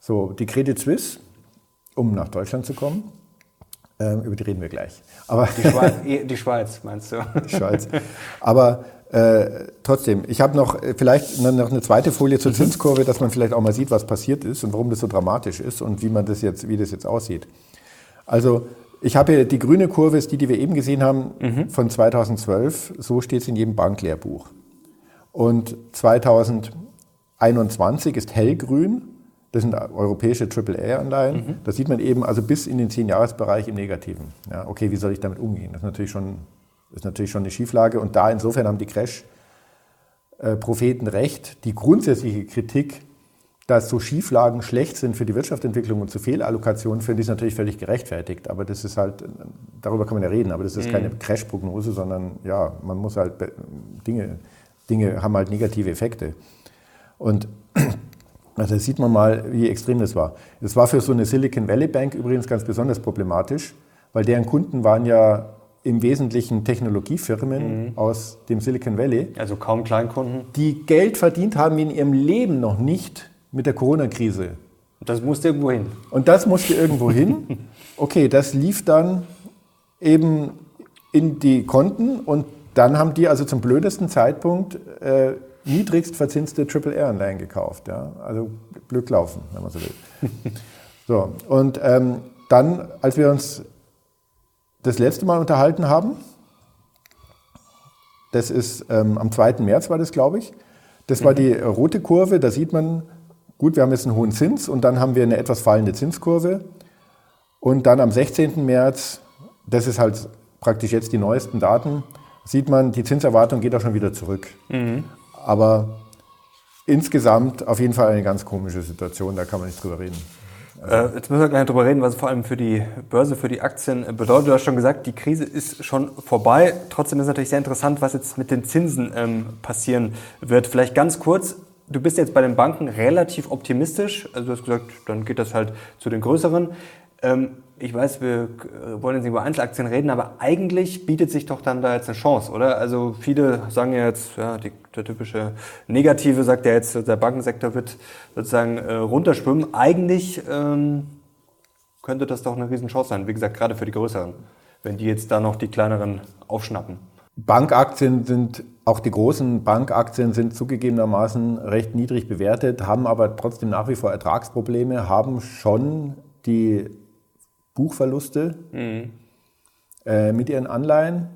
[SPEAKER 1] So, die Credit Suisse um nach Deutschland zu kommen. Ähm, über die reden wir gleich.
[SPEAKER 2] Aber die, Schweiz, eh, die Schweiz meinst du?
[SPEAKER 1] Die Schweiz. Aber äh, trotzdem, ich habe noch äh, vielleicht noch eine zweite Folie zur mhm. Zinskurve, dass man vielleicht auch mal sieht, was passiert ist und warum das so dramatisch ist und wie man das jetzt, wie das jetzt aussieht. Also ich habe hier die grüne Kurve, ist die, die wir eben gesehen haben, mhm. von 2012. So steht es in jedem Banklehrbuch. Und 2021 ist hellgrün das sind europäische AAA-Anleihen. Mhm. Da sieht man eben also bis in den 10-Jahres-Bereich im Negativen. Ja, okay, wie soll ich damit umgehen? Das ist natürlich schon, ist natürlich schon eine Schieflage. Und da insofern haben die Crash-Propheten recht. Die grundsätzliche Kritik, dass so Schieflagen schlecht sind für die Wirtschaftsentwicklung und zu Fehlallokationen führen, die ist natürlich völlig gerechtfertigt. Aber das ist halt, darüber kann man ja reden, aber das ist keine Crash-Prognose, sondern ja, man muss halt Dinge, Dinge haben halt negative Effekte. Und also da sieht man mal, wie extrem das war. Das war für so eine Silicon Valley Bank übrigens ganz besonders problematisch, weil deren Kunden waren ja im Wesentlichen Technologiefirmen mhm. aus dem Silicon Valley.
[SPEAKER 2] Also kaum Kleinkunden.
[SPEAKER 1] Die Geld verdient haben in ihrem Leben noch nicht mit der Corona-Krise.
[SPEAKER 2] Das musste irgendwo hin.
[SPEAKER 1] Und das musste irgendwo hin. Okay, das lief dann eben in die Konten und dann haben die also zum blödesten Zeitpunkt äh, niedrigst verzinste Triple-R-Anleihen gekauft. Ja? Also Glück laufen, wenn man so will. so, und ähm, dann, als wir uns das letzte Mal unterhalten haben, das ist ähm, am 2. März war das, glaube ich, das war mhm. die rote Kurve, da sieht man, gut, wir haben jetzt einen hohen Zins und dann haben wir eine etwas fallende Zinskurve. Und dann am 16. März, das ist halt praktisch jetzt die neuesten Daten, sieht man, die Zinserwartung geht auch schon wieder zurück. Mhm. Aber insgesamt auf jeden Fall eine ganz komische Situation, da kann man nicht drüber reden.
[SPEAKER 2] Also jetzt müssen wir gleich drüber reden, was es vor allem für die Börse, für die Aktien bedeutet. Du hast schon gesagt, die Krise ist schon vorbei. Trotzdem ist es natürlich sehr interessant, was jetzt mit den Zinsen ähm, passieren wird. Vielleicht ganz kurz, du bist jetzt bei den Banken relativ optimistisch. Also du hast gesagt, dann geht das halt zu den größeren. Ähm, ich weiß, wir wollen jetzt nicht über Einzelaktien reden, aber eigentlich bietet sich doch dann da jetzt eine Chance, oder? Also viele sagen ja jetzt, ja, die, der typische Negative sagt ja jetzt, der Bankensektor wird sozusagen äh, runterschwimmen. Eigentlich ähm, könnte das doch eine Riesenchance sein, wie gesagt, gerade für die Größeren, wenn die jetzt da noch die kleineren aufschnappen.
[SPEAKER 1] Bankaktien sind, auch die großen Bankaktien sind zugegebenermaßen recht niedrig bewertet, haben aber trotzdem nach wie vor Ertragsprobleme, haben schon die Buchverluste mhm. äh, mit ihren Anleihen.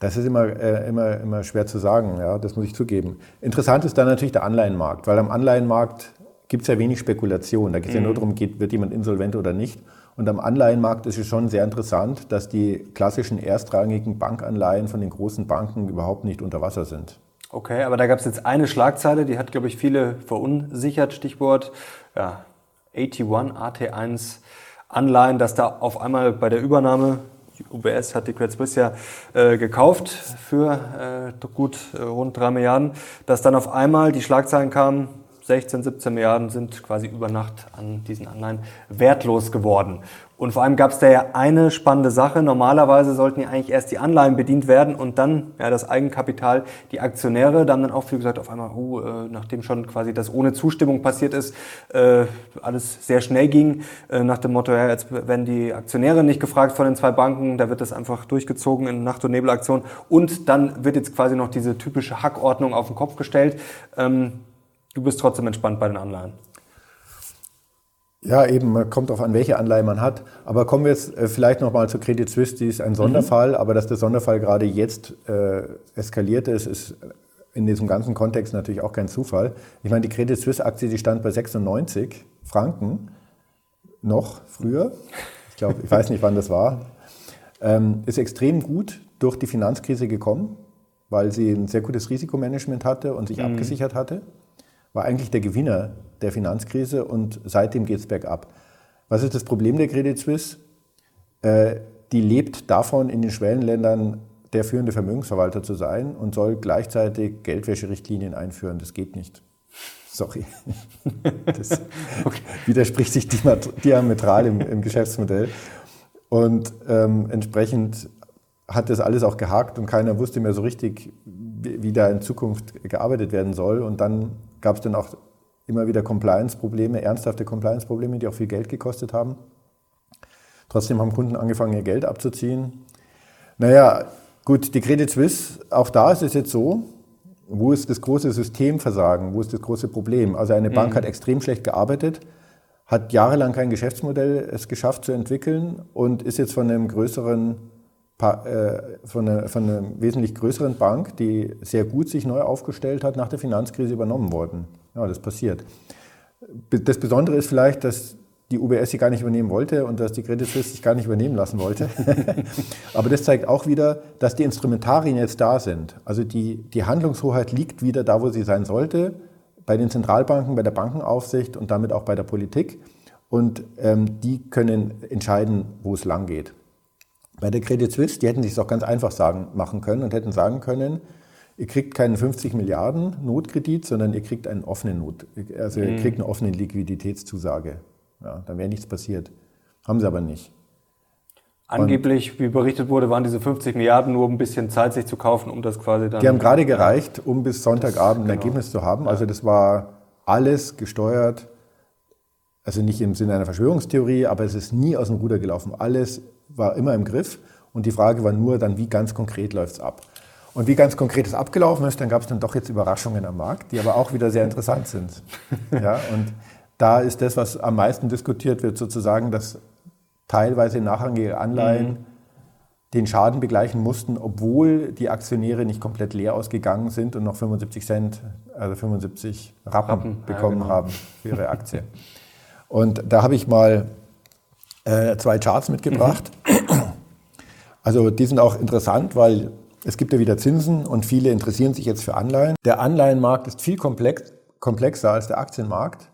[SPEAKER 1] Das ist immer, äh, immer, immer schwer zu sagen, ja, das muss ich zugeben. Interessant ist dann natürlich der Anleihenmarkt, weil am Anleihenmarkt gibt es ja wenig Spekulation. Da geht es mhm. ja nur darum, geht, wird jemand insolvent oder nicht. Und am Anleihenmarkt ist es schon sehr interessant, dass die klassischen erstrangigen Bankanleihen von den großen Banken überhaupt nicht unter Wasser sind.
[SPEAKER 2] Okay, aber da gab es jetzt eine Schlagzeile, die hat, glaube ich, viele verunsichert. Stichwort ja, AT1, AT1 Anleihen, dass da auf einmal bei der Übernahme, UBS hat die Credit Suisse ja äh, gekauft für äh, gut äh, rund drei Milliarden, dass dann auf einmal die Schlagzeilen kamen, 16, 17 Milliarden sind quasi über Nacht an diesen Anleihen wertlos geworden. Und vor allem gab es da ja eine spannende Sache. Normalerweise sollten ja eigentlich erst die Anleihen bedient werden und dann ja, das Eigenkapital, die Aktionäre. Da haben dann auch viele gesagt, auf einmal, uh, äh, nachdem schon quasi das ohne Zustimmung passiert ist, äh, alles sehr schnell ging, äh, nach dem Motto, ja, jetzt werden die Aktionäre nicht gefragt von den zwei Banken, da wird das einfach durchgezogen in Nacht- und Nebelaktion. Und dann wird jetzt quasi noch diese typische Hackordnung auf den Kopf gestellt. Ähm, du bist trotzdem entspannt bei den Anleihen.
[SPEAKER 1] Ja, eben, man kommt darauf an, welche Anleihe man hat. Aber kommen wir jetzt äh, vielleicht nochmal zu Credit Suisse, die ist ein Sonderfall, mhm. aber dass der Sonderfall gerade jetzt äh, eskaliert ist, ist in diesem ganzen Kontext natürlich auch kein Zufall. Ich meine, die Credit Suisse-Aktie, die stand bei 96 Franken, noch früher, ich glaube, ich weiß nicht, wann das war, ähm, ist extrem gut durch die Finanzkrise gekommen, weil sie ein sehr gutes Risikomanagement hatte und sich mhm. abgesichert hatte war eigentlich der Gewinner der Finanzkrise und seitdem geht es bergab. Was ist das Problem der Credit Suisse? Äh, die lebt davon, in den Schwellenländern der führende Vermögensverwalter zu sein und soll gleichzeitig Geldwäscherichtlinien einführen. Das geht nicht. Sorry. Das okay. widerspricht sich diametral im, im Geschäftsmodell. Und ähm, entsprechend hat das alles auch gehakt und keiner wusste mehr so richtig, wie, wie da in Zukunft gearbeitet werden soll. Und dann gab es dann auch immer wieder Compliance-Probleme, ernsthafte Compliance-Probleme, die auch viel Geld gekostet haben. Trotzdem haben Kunden angefangen, ihr Geld abzuziehen. Naja, gut, die Credit Suisse, auch da ist es jetzt so, wo ist das große Systemversagen, wo ist das große Problem? Also eine Bank mhm. hat extrem schlecht gearbeitet, hat jahrelang kein Geschäftsmodell es geschafft zu entwickeln und ist jetzt von einem größeren von einer, von einer wesentlich größeren Bank, die sehr gut sich neu aufgestellt hat, nach der Finanzkrise übernommen worden. Ja, das passiert. Das Besondere ist vielleicht, dass die UBS sie gar nicht übernehmen wollte und dass die Credit Suisse sich gar nicht übernehmen lassen wollte. Aber das zeigt auch wieder, dass die Instrumentarien jetzt da sind. Also die, die Handlungshoheit liegt wieder da, wo sie sein sollte. bei den Zentralbanken, bei der Bankenaufsicht und damit auch bei der Politik. Und ähm, die können entscheiden, wo es lang geht. Bei der Credit Suisse, die hätten sich es auch ganz einfach sagen, machen können und hätten sagen können, ihr kriegt keinen 50 Milliarden Notkredit, sondern ihr kriegt einen offenen Not, also ihr mhm. kriegt eine offene Liquiditätszusage. Ja, dann wäre nichts passiert. Haben sie aber nicht.
[SPEAKER 2] Angeblich, wie berichtet wurde, waren diese 50 Milliarden nur um ein bisschen Zeit sich zu kaufen, um das quasi dann.
[SPEAKER 1] Die haben gerade gereicht, um bis Sonntagabend ein genau. Ergebnis zu haben. Also das war alles gesteuert, also nicht im Sinne einer Verschwörungstheorie, aber es ist nie aus dem Ruder gelaufen. Alles war immer im Griff und die Frage war nur dann, wie ganz konkret läuft es ab. Und wie ganz konkret es abgelaufen ist, dann gab es dann doch jetzt Überraschungen am Markt, die aber auch wieder sehr interessant sind. Ja, und da ist das, was am meisten diskutiert wird, sozusagen, dass teilweise nachrangige Anleihen mhm. den Schaden begleichen mussten, obwohl die Aktionäre nicht komplett leer ausgegangen sind und noch 75 Cent, also 75 Rappen, Rappen bekommen ja, genau. haben für ihre Aktie. Und da habe ich mal äh, zwei Charts mitgebracht. Mhm. Also die sind auch interessant, weil es gibt ja wieder Zinsen und viele interessieren sich jetzt für Anleihen. Der Anleihenmarkt ist viel komplex, komplexer als der Aktienmarkt.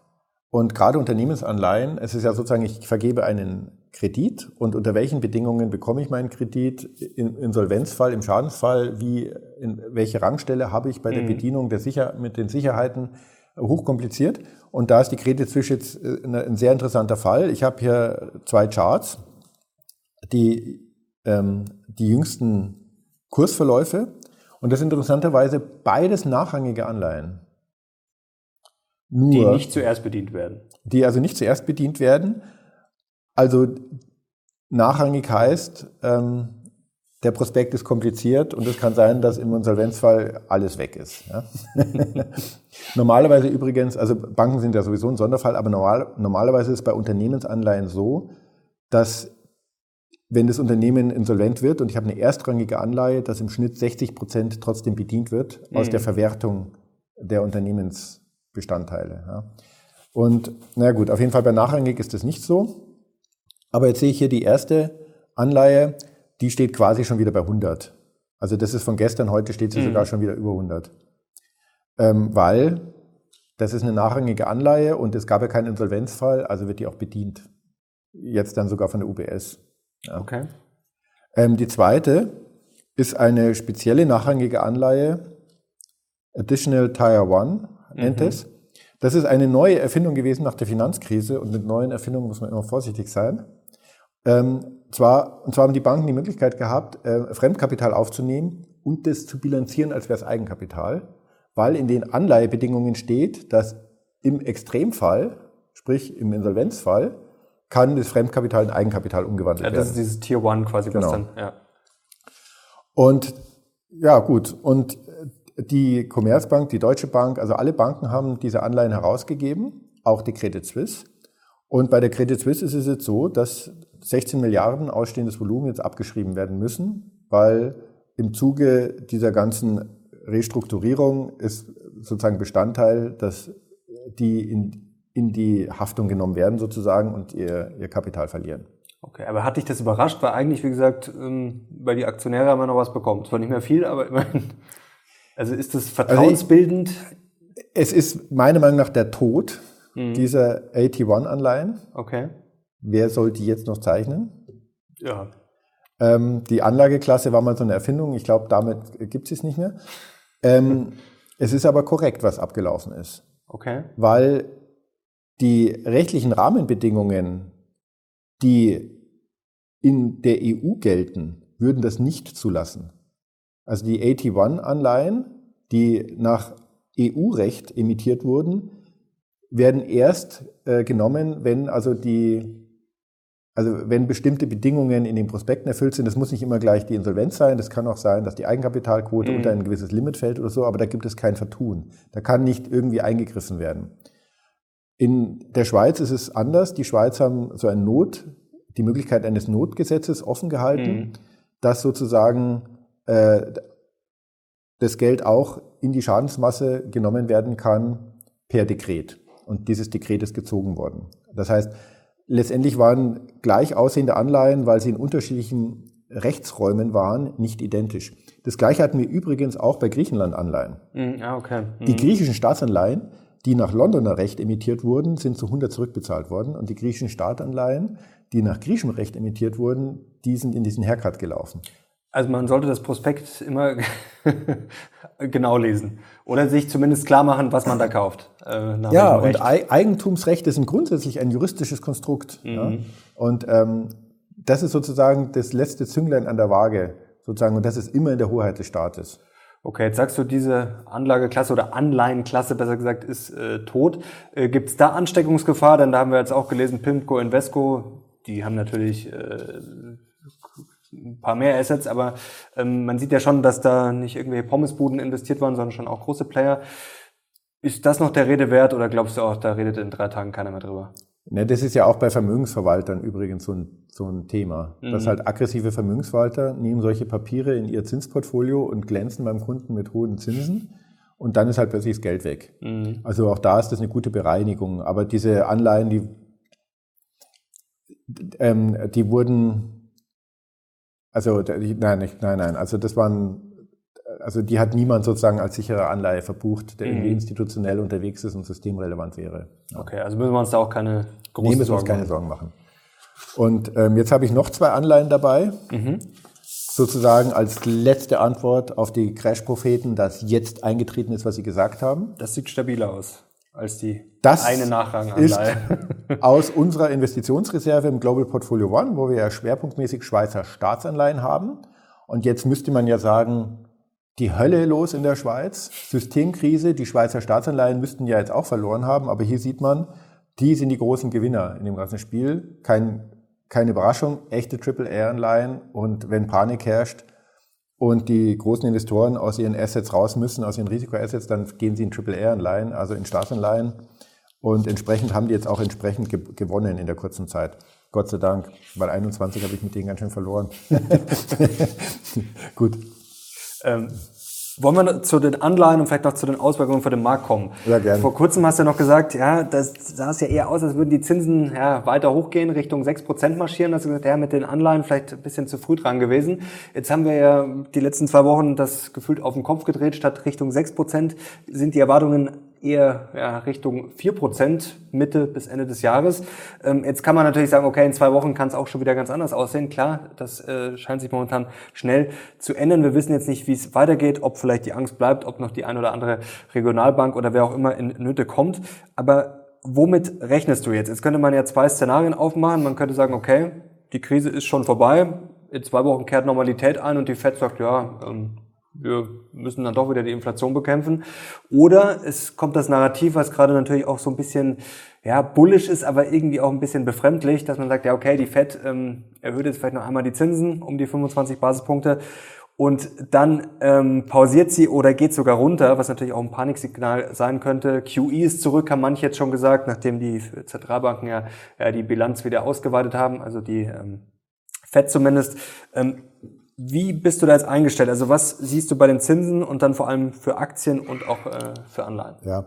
[SPEAKER 1] Und gerade Unternehmensanleihen, es ist ja sozusagen, ich vergebe einen Kredit und unter welchen Bedingungen bekomme ich meinen Kredit im Insolvenzfall, im Schadensfall, wie, in welche Rangstelle habe ich bei der mhm. Bedienung der Sicher mit den Sicherheiten, hochkompliziert. Und da ist die Credit Suisse jetzt äh, ein sehr interessanter Fall. Ich habe hier zwei Charts, die ähm, die jüngsten Kursverläufe. Und das ist interessanterweise beides nachrangige Anleihen.
[SPEAKER 2] Nur, die nicht zuerst bedient werden.
[SPEAKER 1] Die also nicht zuerst bedient werden. Also nachrangig heißt, ähm, der Prospekt ist kompliziert und es kann sein, dass im Insolvenzfall alles weg ist. Ja? normalerweise übrigens, also Banken sind ja sowieso ein Sonderfall, aber normal, normalerweise ist es bei Unternehmensanleihen so, dass wenn das Unternehmen insolvent wird und ich habe eine erstrangige Anleihe, dass im Schnitt 60 Prozent trotzdem bedient wird aus mhm. der Verwertung der Unternehmensbestandteile. Ja? Und na gut, auf jeden Fall bei nachrangig ist das nicht so. Aber jetzt sehe ich hier die erste Anleihe, die steht quasi schon wieder bei 100. Also das ist von gestern, heute steht sie mhm. sogar schon wieder über 100. Ähm, weil das ist eine nachrangige Anleihe und es gab ja keinen Insolvenzfall, also wird die auch bedient. Jetzt dann sogar von der UBS.
[SPEAKER 2] Ja. Okay.
[SPEAKER 1] Ähm, die zweite ist eine spezielle nachrangige Anleihe, Additional Tire One nennt mhm. es. Das ist eine neue Erfindung gewesen nach der Finanzkrise und mit neuen Erfindungen muss man immer vorsichtig sein. Ähm, zwar, und zwar haben die Banken die Möglichkeit gehabt, äh, Fremdkapital aufzunehmen und das zu bilanzieren, als wäre es Eigenkapital, weil in den Anleihebedingungen steht, dass im Extremfall, sprich im Insolvenzfall, kann das Fremdkapital in Eigenkapital umgewandelt werden.
[SPEAKER 2] Ja, das ist dieses Tier One quasi,
[SPEAKER 1] genau. was dann, ja. Und ja, gut. Und die Commerzbank, die Deutsche Bank, also alle Banken haben diese Anleihen herausgegeben, auch die Credit Suisse. Und bei der Credit Suisse ist es jetzt so, dass 16 Milliarden ausstehendes Volumen jetzt abgeschrieben werden müssen, weil im Zuge dieser ganzen Restrukturierung ist sozusagen Bestandteil, dass die in, in die Haftung genommen werden sozusagen und ihr, ihr Kapital verlieren.
[SPEAKER 2] Okay, aber hat dich das überrascht? Weil eigentlich, wie gesagt, ähm, bei die Aktionäre haben wir noch was bekommen. Zwar nicht mehr viel, aber immerhin. Also ist das vertrauensbildend? Also
[SPEAKER 1] ich, es ist meiner Meinung nach der Tod mhm. dieser AT1-Anleihen.
[SPEAKER 2] Okay.
[SPEAKER 1] Wer soll die jetzt noch zeichnen?
[SPEAKER 2] Ja.
[SPEAKER 1] Ähm, die Anlageklasse war mal so eine Erfindung. Ich glaube, damit gibt es es nicht mehr. Ähm, es ist aber korrekt, was abgelaufen ist.
[SPEAKER 2] Okay.
[SPEAKER 1] Weil die rechtlichen Rahmenbedingungen, die in der EU gelten, würden das nicht zulassen. Also die AT1-Anleihen, die nach EU-Recht emittiert wurden, werden erst äh, genommen, wenn also die also wenn bestimmte Bedingungen in den Prospekten erfüllt sind, das muss nicht immer gleich die Insolvenz sein, das kann auch sein, dass die Eigenkapitalquote mhm. unter ein gewisses Limit fällt oder so, aber da gibt es kein Vertun. Da kann nicht irgendwie eingegriffen werden. In der Schweiz ist es anders. Die Schweiz haben so ein Not, die Möglichkeit eines Notgesetzes offen gehalten, mhm. dass sozusagen äh, das Geld auch in die Schadensmasse genommen werden kann per Dekret. Und dieses Dekret ist gezogen worden. Das heißt, Letztendlich waren gleich aussehende Anleihen, weil sie in unterschiedlichen Rechtsräumen waren, nicht identisch. Das gleiche hatten wir übrigens auch bei Griechenland-Anleihen.
[SPEAKER 2] Mm, ah, okay.
[SPEAKER 1] Mm. Die griechischen Staatsanleihen, die nach Londoner Recht emittiert wurden, sind zu 100 zurückbezahlt worden und die griechischen Staatanleihen, die nach griechischem Recht emittiert wurden, die sind in diesen Haircut gelaufen.
[SPEAKER 2] Also man sollte das Prospekt immer genau lesen oder sich zumindest klar machen, was man da kauft.
[SPEAKER 1] Äh, ja, und Eigentumsrechte sind grundsätzlich ein juristisches Konstrukt. Mhm. Ja? Und ähm, das ist sozusagen das letzte Zünglein an der Waage, sozusagen, und das ist immer in der Hoheit des Staates.
[SPEAKER 2] Okay, jetzt sagst du, diese Anlageklasse oder Anleihenklasse, besser gesagt, ist äh, tot. Äh, Gibt es da Ansteckungsgefahr? Denn da haben wir jetzt auch gelesen, Pimco, Invesco, die haben natürlich äh, ein paar mehr Assets, aber ähm, man sieht ja schon, dass da nicht irgendwelche Pommesbuden investiert waren, sondern schon auch große Player. Ist das noch der Rede wert oder glaubst du auch, da redet in drei Tagen keiner mehr drüber?
[SPEAKER 1] Ne, das ist ja auch bei Vermögensverwaltern übrigens so ein, so ein Thema. Mhm. Dass halt aggressive Vermögensverwalter nehmen solche Papiere in ihr Zinsportfolio und glänzen beim Kunden mit hohen Zinsen und dann ist halt plötzlich das Geld weg. Mhm. Also auch da ist das eine gute Bereinigung. Aber diese Anleihen, die, ähm, die wurden, also nein, nicht, nein, nein, also das waren also die hat niemand sozusagen als sichere Anleihe verbucht, der mhm. irgendwie institutionell unterwegs ist und systemrelevant wäre.
[SPEAKER 2] Ja. Okay, also müssen wir uns da auch keine großen nee,
[SPEAKER 1] müssen wir uns keine Sorgen machen. Und ähm, jetzt habe ich noch zwei Anleihen dabei. Mhm. Sozusagen als letzte Antwort auf die Crash-Propheten, dass jetzt eingetreten ist, was sie gesagt haben.
[SPEAKER 2] Das sieht stabiler aus als die
[SPEAKER 1] das eine Nachranganleihe. aus unserer Investitionsreserve im Global Portfolio One, wo wir ja schwerpunktmäßig Schweizer Staatsanleihen haben. Und jetzt müsste man ja sagen, die Hölle los in der Schweiz. Systemkrise. Die Schweizer Staatsanleihen müssten ja jetzt auch verloren haben, aber hier sieht man, die sind die großen Gewinner in dem ganzen Spiel. Kein, keine Überraschung, echte Triple-A-Anleihen und wenn Panik herrscht und die großen Investoren aus ihren Assets raus müssen, aus ihren Risikoassets, dann gehen sie in Triple-A-Anleihen, also in Staatsanleihen. Und entsprechend haben die jetzt auch entsprechend ge gewonnen in der kurzen Zeit. Gott sei Dank, weil 21 habe ich mit denen ganz schön verloren.
[SPEAKER 2] Gut. Ähm, wollen wir zu den Anleihen und vielleicht noch zu den Auswirkungen für den Markt kommen? Ja, gerne. Vor kurzem hast du ja noch gesagt, ja, das sah es ja eher aus, als würden die Zinsen ja, weiter hochgehen, Richtung 6% marschieren. Hast du gesagt, ja, mit den Anleihen vielleicht ein bisschen zu früh dran gewesen. Jetzt haben wir ja die letzten zwei Wochen das gefühlt auf den Kopf gedreht. Statt Richtung 6% sind die Erwartungen eher ja, Richtung 4% Mitte bis Ende des Jahres. Ähm, jetzt kann man natürlich sagen, okay, in zwei Wochen kann es auch schon wieder ganz anders aussehen. Klar, das äh, scheint sich momentan schnell zu ändern. Wir wissen jetzt nicht, wie es weitergeht, ob vielleicht die Angst bleibt, ob noch die ein oder andere Regionalbank oder wer auch immer in Nöte kommt. Aber womit rechnest du jetzt? Jetzt könnte man ja zwei Szenarien aufmachen. Man könnte sagen, okay, die Krise ist schon vorbei. In zwei Wochen kehrt Normalität ein und die Fed sagt, ja, ähm, wir müssen dann doch wieder die Inflation bekämpfen. Oder es kommt das Narrativ, was gerade natürlich auch so ein bisschen ja, bullish ist, aber irgendwie auch ein bisschen befremdlich, dass man sagt, ja, okay, die Fed ähm, erhöht jetzt vielleicht noch einmal die Zinsen um die 25 Basispunkte und dann ähm, pausiert sie oder geht sogar runter, was natürlich auch ein Paniksignal sein könnte. QE ist zurück, haben manche jetzt schon gesagt, nachdem die Zentralbanken ja, ja die Bilanz wieder ausgeweitet haben, also die ähm, Fed zumindest. Ähm, wie bist du da jetzt eingestellt? Also was siehst du bei den Zinsen und dann vor allem für Aktien und auch äh, für Anleihen?
[SPEAKER 1] Ja,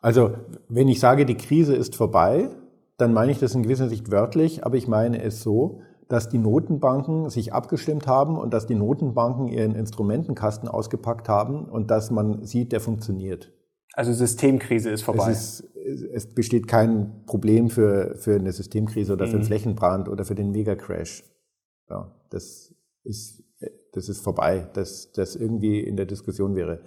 [SPEAKER 1] also wenn ich sage, die Krise ist vorbei, dann meine ich das in gewisser Sicht wörtlich, aber ich meine es so, dass die Notenbanken sich abgestimmt haben und dass die Notenbanken ihren Instrumentenkasten ausgepackt haben und dass man sieht, der funktioniert.
[SPEAKER 2] Also Systemkrise ist vorbei.
[SPEAKER 1] Es, ist, es besteht kein Problem für, für eine Systemkrise oder für einen mhm. Flächenbrand oder für den Megacrash. Ja, das ist das ist vorbei, dass das irgendwie in der Diskussion wäre.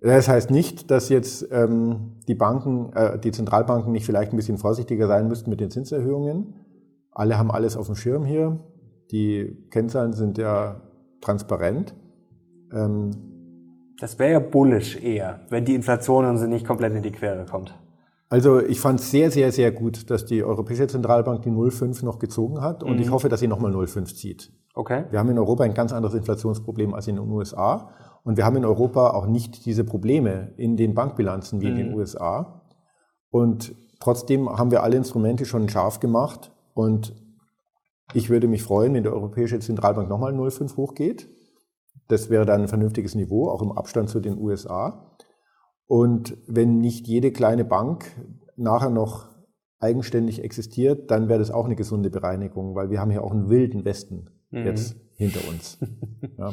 [SPEAKER 1] Das heißt nicht, dass jetzt ähm, die Banken, äh, die Zentralbanken nicht vielleicht ein bisschen vorsichtiger sein müssten mit den Zinserhöhungen. Alle haben alles auf dem Schirm hier. Die Kennzahlen sind ja transparent.
[SPEAKER 2] Ähm, das wäre ja bullish eher, wenn die Inflation uns nicht komplett in die Quere kommt.
[SPEAKER 1] Also ich fand es sehr, sehr, sehr gut, dass die Europäische Zentralbank die 0,5 noch gezogen hat und mhm. ich hoffe, dass sie nochmal 0,5 zieht. Okay. Wir haben in Europa ein ganz anderes Inflationsproblem als in den USA und wir haben in Europa auch nicht diese Probleme in den Bankbilanzen wie in den mhm. USA. Und trotzdem haben wir alle Instrumente schon scharf gemacht und ich würde mich freuen, wenn die Europäische Zentralbank nochmal 0,5 hochgeht. Das wäre dann ein vernünftiges Niveau, auch im Abstand zu den USA. Und wenn nicht jede kleine Bank nachher noch eigenständig existiert, dann wäre das auch eine gesunde Bereinigung, weil wir haben hier auch einen wilden Westen mhm. jetzt hinter uns. ja.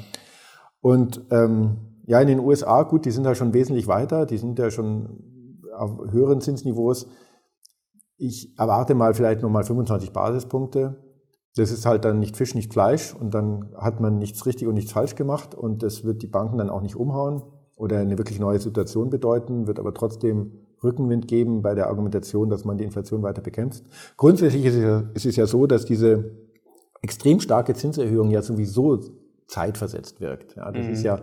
[SPEAKER 1] Und ähm, ja, in den USA, gut, die sind ja schon wesentlich weiter, die sind ja schon auf höheren Zinsniveaus. Ich erwarte mal vielleicht nochmal 25 Basispunkte. Das ist halt dann nicht Fisch, nicht Fleisch und dann hat man nichts richtig und nichts falsch gemacht und das wird die Banken dann auch nicht umhauen oder eine wirklich neue Situation bedeuten, wird aber trotzdem Rückenwind geben bei der Argumentation, dass man die Inflation weiter bekämpft. Grundsätzlich ist es ja, ist es ja so, dass diese extrem starke Zinserhöhung ja sowieso zeitversetzt wirkt. Ja, das mhm. ist ja,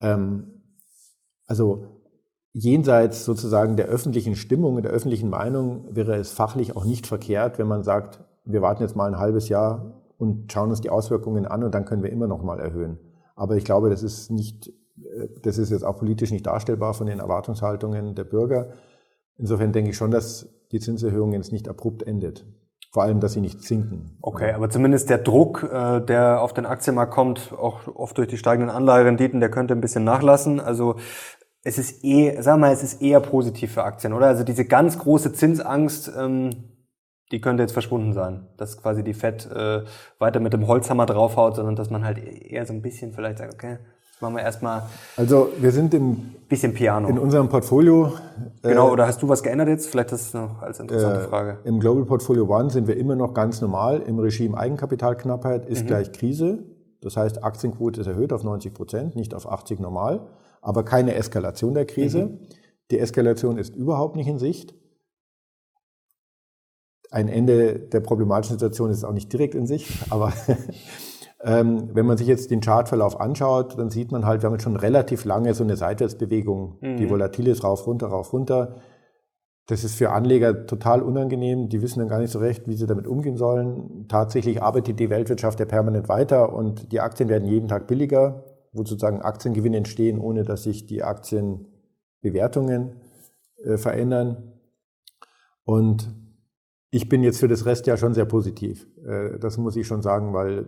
[SPEAKER 1] ähm, also jenseits sozusagen der öffentlichen Stimmung, der öffentlichen Meinung wäre es fachlich auch nicht verkehrt, wenn man sagt, wir warten jetzt mal ein halbes Jahr und schauen uns die Auswirkungen an und dann können wir immer noch mal erhöhen. Aber ich glaube, das ist nicht, äh, das ist jetzt auch politisch nicht darstellbar von den Erwartungshaltungen der Bürger. Insofern denke ich schon, dass die Zinserhöhung jetzt nicht abrupt endet. Vor allem, dass sie nicht sinken.
[SPEAKER 2] Okay, aber zumindest der Druck, äh, der auf den Aktienmarkt kommt, auch oft durch die steigenden Anleiherenditen, der könnte ein bisschen nachlassen. Also es ist eh, sag mal, es ist eher positiv für Aktien, oder? Also diese ganz große Zinsangst, ähm, die könnte jetzt verschwunden sein, dass quasi die Fed äh, weiter mit dem Holzhammer draufhaut, sondern dass man halt eher so ein bisschen vielleicht sagt, okay, Machen wir erstmal.
[SPEAKER 1] Also wir sind im
[SPEAKER 2] bisschen Piano.
[SPEAKER 1] In unserem Portfolio.
[SPEAKER 2] Genau, äh, oder hast du was geändert jetzt? Vielleicht das noch als interessante äh, Frage.
[SPEAKER 1] Im Global Portfolio One sind wir immer noch ganz normal. Im Regime Eigenkapitalknappheit ist mhm. gleich Krise. Das heißt, Aktienquote ist erhöht auf 90 Prozent, nicht auf 80 normal, aber keine Eskalation der Krise. Mhm. Die Eskalation ist überhaupt nicht in Sicht. Ein Ende der problematischen Situation ist auch nicht direkt in Sicht, aber Ähm, wenn man sich jetzt den Chartverlauf anschaut, dann sieht man halt, wir haben jetzt schon relativ lange so eine Seitwärtsbewegung, mhm. die volatil ist, rauf, runter, rauf, runter. Das ist für Anleger total unangenehm. Die wissen dann gar nicht so recht, wie sie damit umgehen sollen. Tatsächlich arbeitet die Weltwirtschaft ja permanent weiter und die Aktien werden jeden Tag billiger, wo sozusagen Aktiengewinne entstehen, ohne dass sich die Aktienbewertungen äh, verändern. Und ich bin jetzt für das Rest ja schon sehr positiv. Äh, das muss ich schon sagen, weil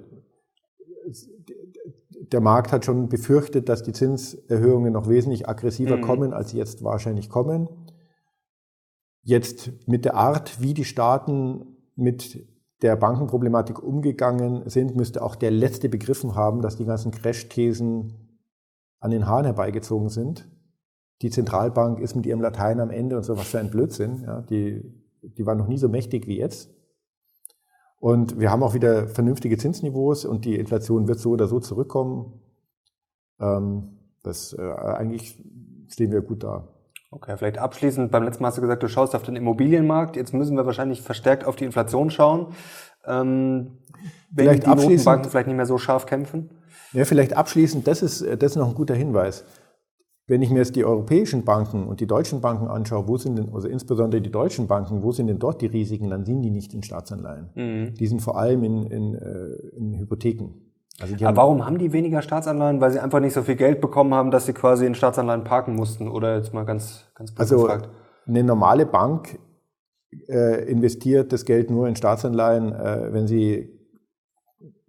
[SPEAKER 1] der Markt hat schon befürchtet, dass die Zinserhöhungen noch wesentlich aggressiver mhm. kommen, als sie jetzt wahrscheinlich kommen. Jetzt mit der Art, wie die Staaten mit der Bankenproblematik umgegangen sind, müsste auch der Letzte begriffen haben, dass die ganzen Crash-Thesen an den Haaren herbeigezogen sind. Die Zentralbank ist mit ihrem Latein am Ende und so was für ein Blödsinn. Ja, die, die war noch nie so mächtig wie jetzt. Und wir haben auch wieder vernünftige Zinsniveaus und die Inflation wird so oder so zurückkommen. Ähm, das äh, eigentlich stehen wir gut da.
[SPEAKER 2] Okay, vielleicht abschließend, beim letzten Mal hast du gesagt, du schaust auf den Immobilienmarkt. Jetzt müssen wir wahrscheinlich verstärkt auf die Inflation schauen. Ähm, wenn vielleicht die Notenbanken vielleicht nicht mehr so scharf kämpfen?
[SPEAKER 1] Ja, vielleicht abschließend, das ist, das ist noch ein guter Hinweis. Wenn ich mir jetzt die europäischen Banken und die deutschen Banken anschaue, wo sind denn, also insbesondere die deutschen Banken, wo sind denn dort die Risiken, dann sind die nicht in Staatsanleihen. Mhm. Die sind vor allem in, in, äh, in Hypotheken.
[SPEAKER 2] Also Aber warum haben die weniger Staatsanleihen? Weil sie einfach nicht so viel Geld bekommen haben, dass sie quasi in Staatsanleihen parken mussten? Oder jetzt mal ganz, ganz
[SPEAKER 1] blöd also, gefragt. Eine normale Bank äh, investiert das Geld nur in Staatsanleihen, äh, wenn sie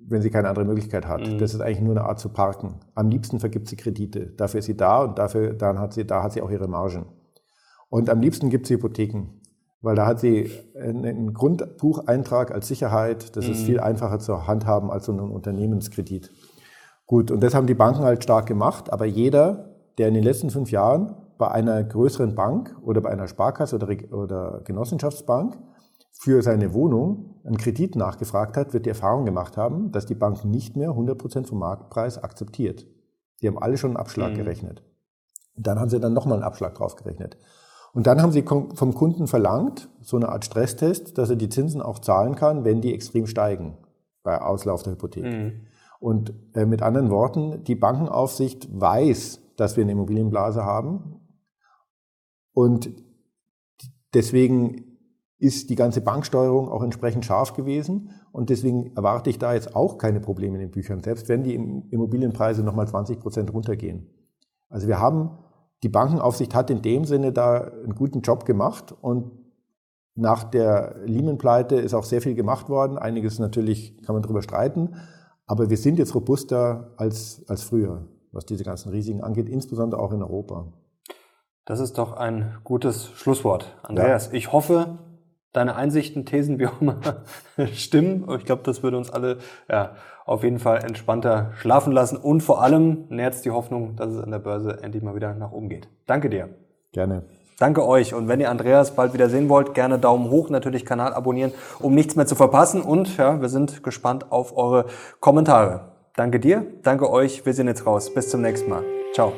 [SPEAKER 1] wenn sie keine andere Möglichkeit hat. Mhm. Das ist eigentlich nur eine Art zu parken. Am liebsten vergibt sie Kredite. Dafür ist sie da und dafür, dann hat sie, da hat sie auch ihre Margen. Und am liebsten gibt sie Hypotheken, weil da hat sie einen Grundbucheintrag als Sicherheit. Das mhm. ist viel einfacher zu handhaben als so ein Unternehmenskredit. Gut, und das haben die Banken halt stark gemacht, aber jeder, der in den letzten fünf Jahren bei einer größeren Bank oder bei einer Sparkasse oder, oder Genossenschaftsbank für seine Wohnung einen Kredit nachgefragt hat, wird die Erfahrung gemacht haben, dass die Bank nicht mehr 100% vom Marktpreis akzeptiert. Die haben alle schon einen Abschlag mhm. gerechnet. Und dann haben sie dann nochmal einen Abschlag drauf gerechnet. Und dann haben sie vom Kunden verlangt, so eine Art Stresstest, dass er die Zinsen auch zahlen kann, wenn die extrem steigen bei Auslauf der Hypothek. Mhm. Und äh, mit anderen Worten, die Bankenaufsicht weiß, dass wir eine Immobilienblase haben. Und deswegen ist die ganze Banksteuerung auch entsprechend scharf gewesen. Und deswegen erwarte ich da jetzt auch keine Probleme in den Büchern, selbst wenn die Immobilienpreise nochmal 20 Prozent runtergehen. Also wir haben, die Bankenaufsicht hat in dem Sinne da einen guten Job gemacht und nach der Lehman-Pleite ist auch sehr viel gemacht worden. Einiges natürlich kann man darüber streiten, aber wir sind jetzt robuster als, als früher, was diese ganzen Risiken angeht, insbesondere auch in Europa.
[SPEAKER 2] Das ist doch ein gutes Schlusswort, Andreas. Ja. Ich hoffe, deine Einsichten, Thesen, wie auch immer stimmen. Ich glaube, das würde uns alle ja, auf jeden Fall entspannter schlafen lassen und vor allem nährt es die Hoffnung, dass es an der Börse endlich mal wieder nach oben geht. Danke dir.
[SPEAKER 1] Gerne.
[SPEAKER 2] Danke euch. Und wenn ihr Andreas bald wieder sehen wollt, gerne Daumen hoch, natürlich Kanal abonnieren, um nichts mehr zu verpassen. Und ja, wir sind gespannt auf eure Kommentare. Danke dir, danke euch. Wir sind jetzt raus. Bis zum nächsten Mal. Ciao.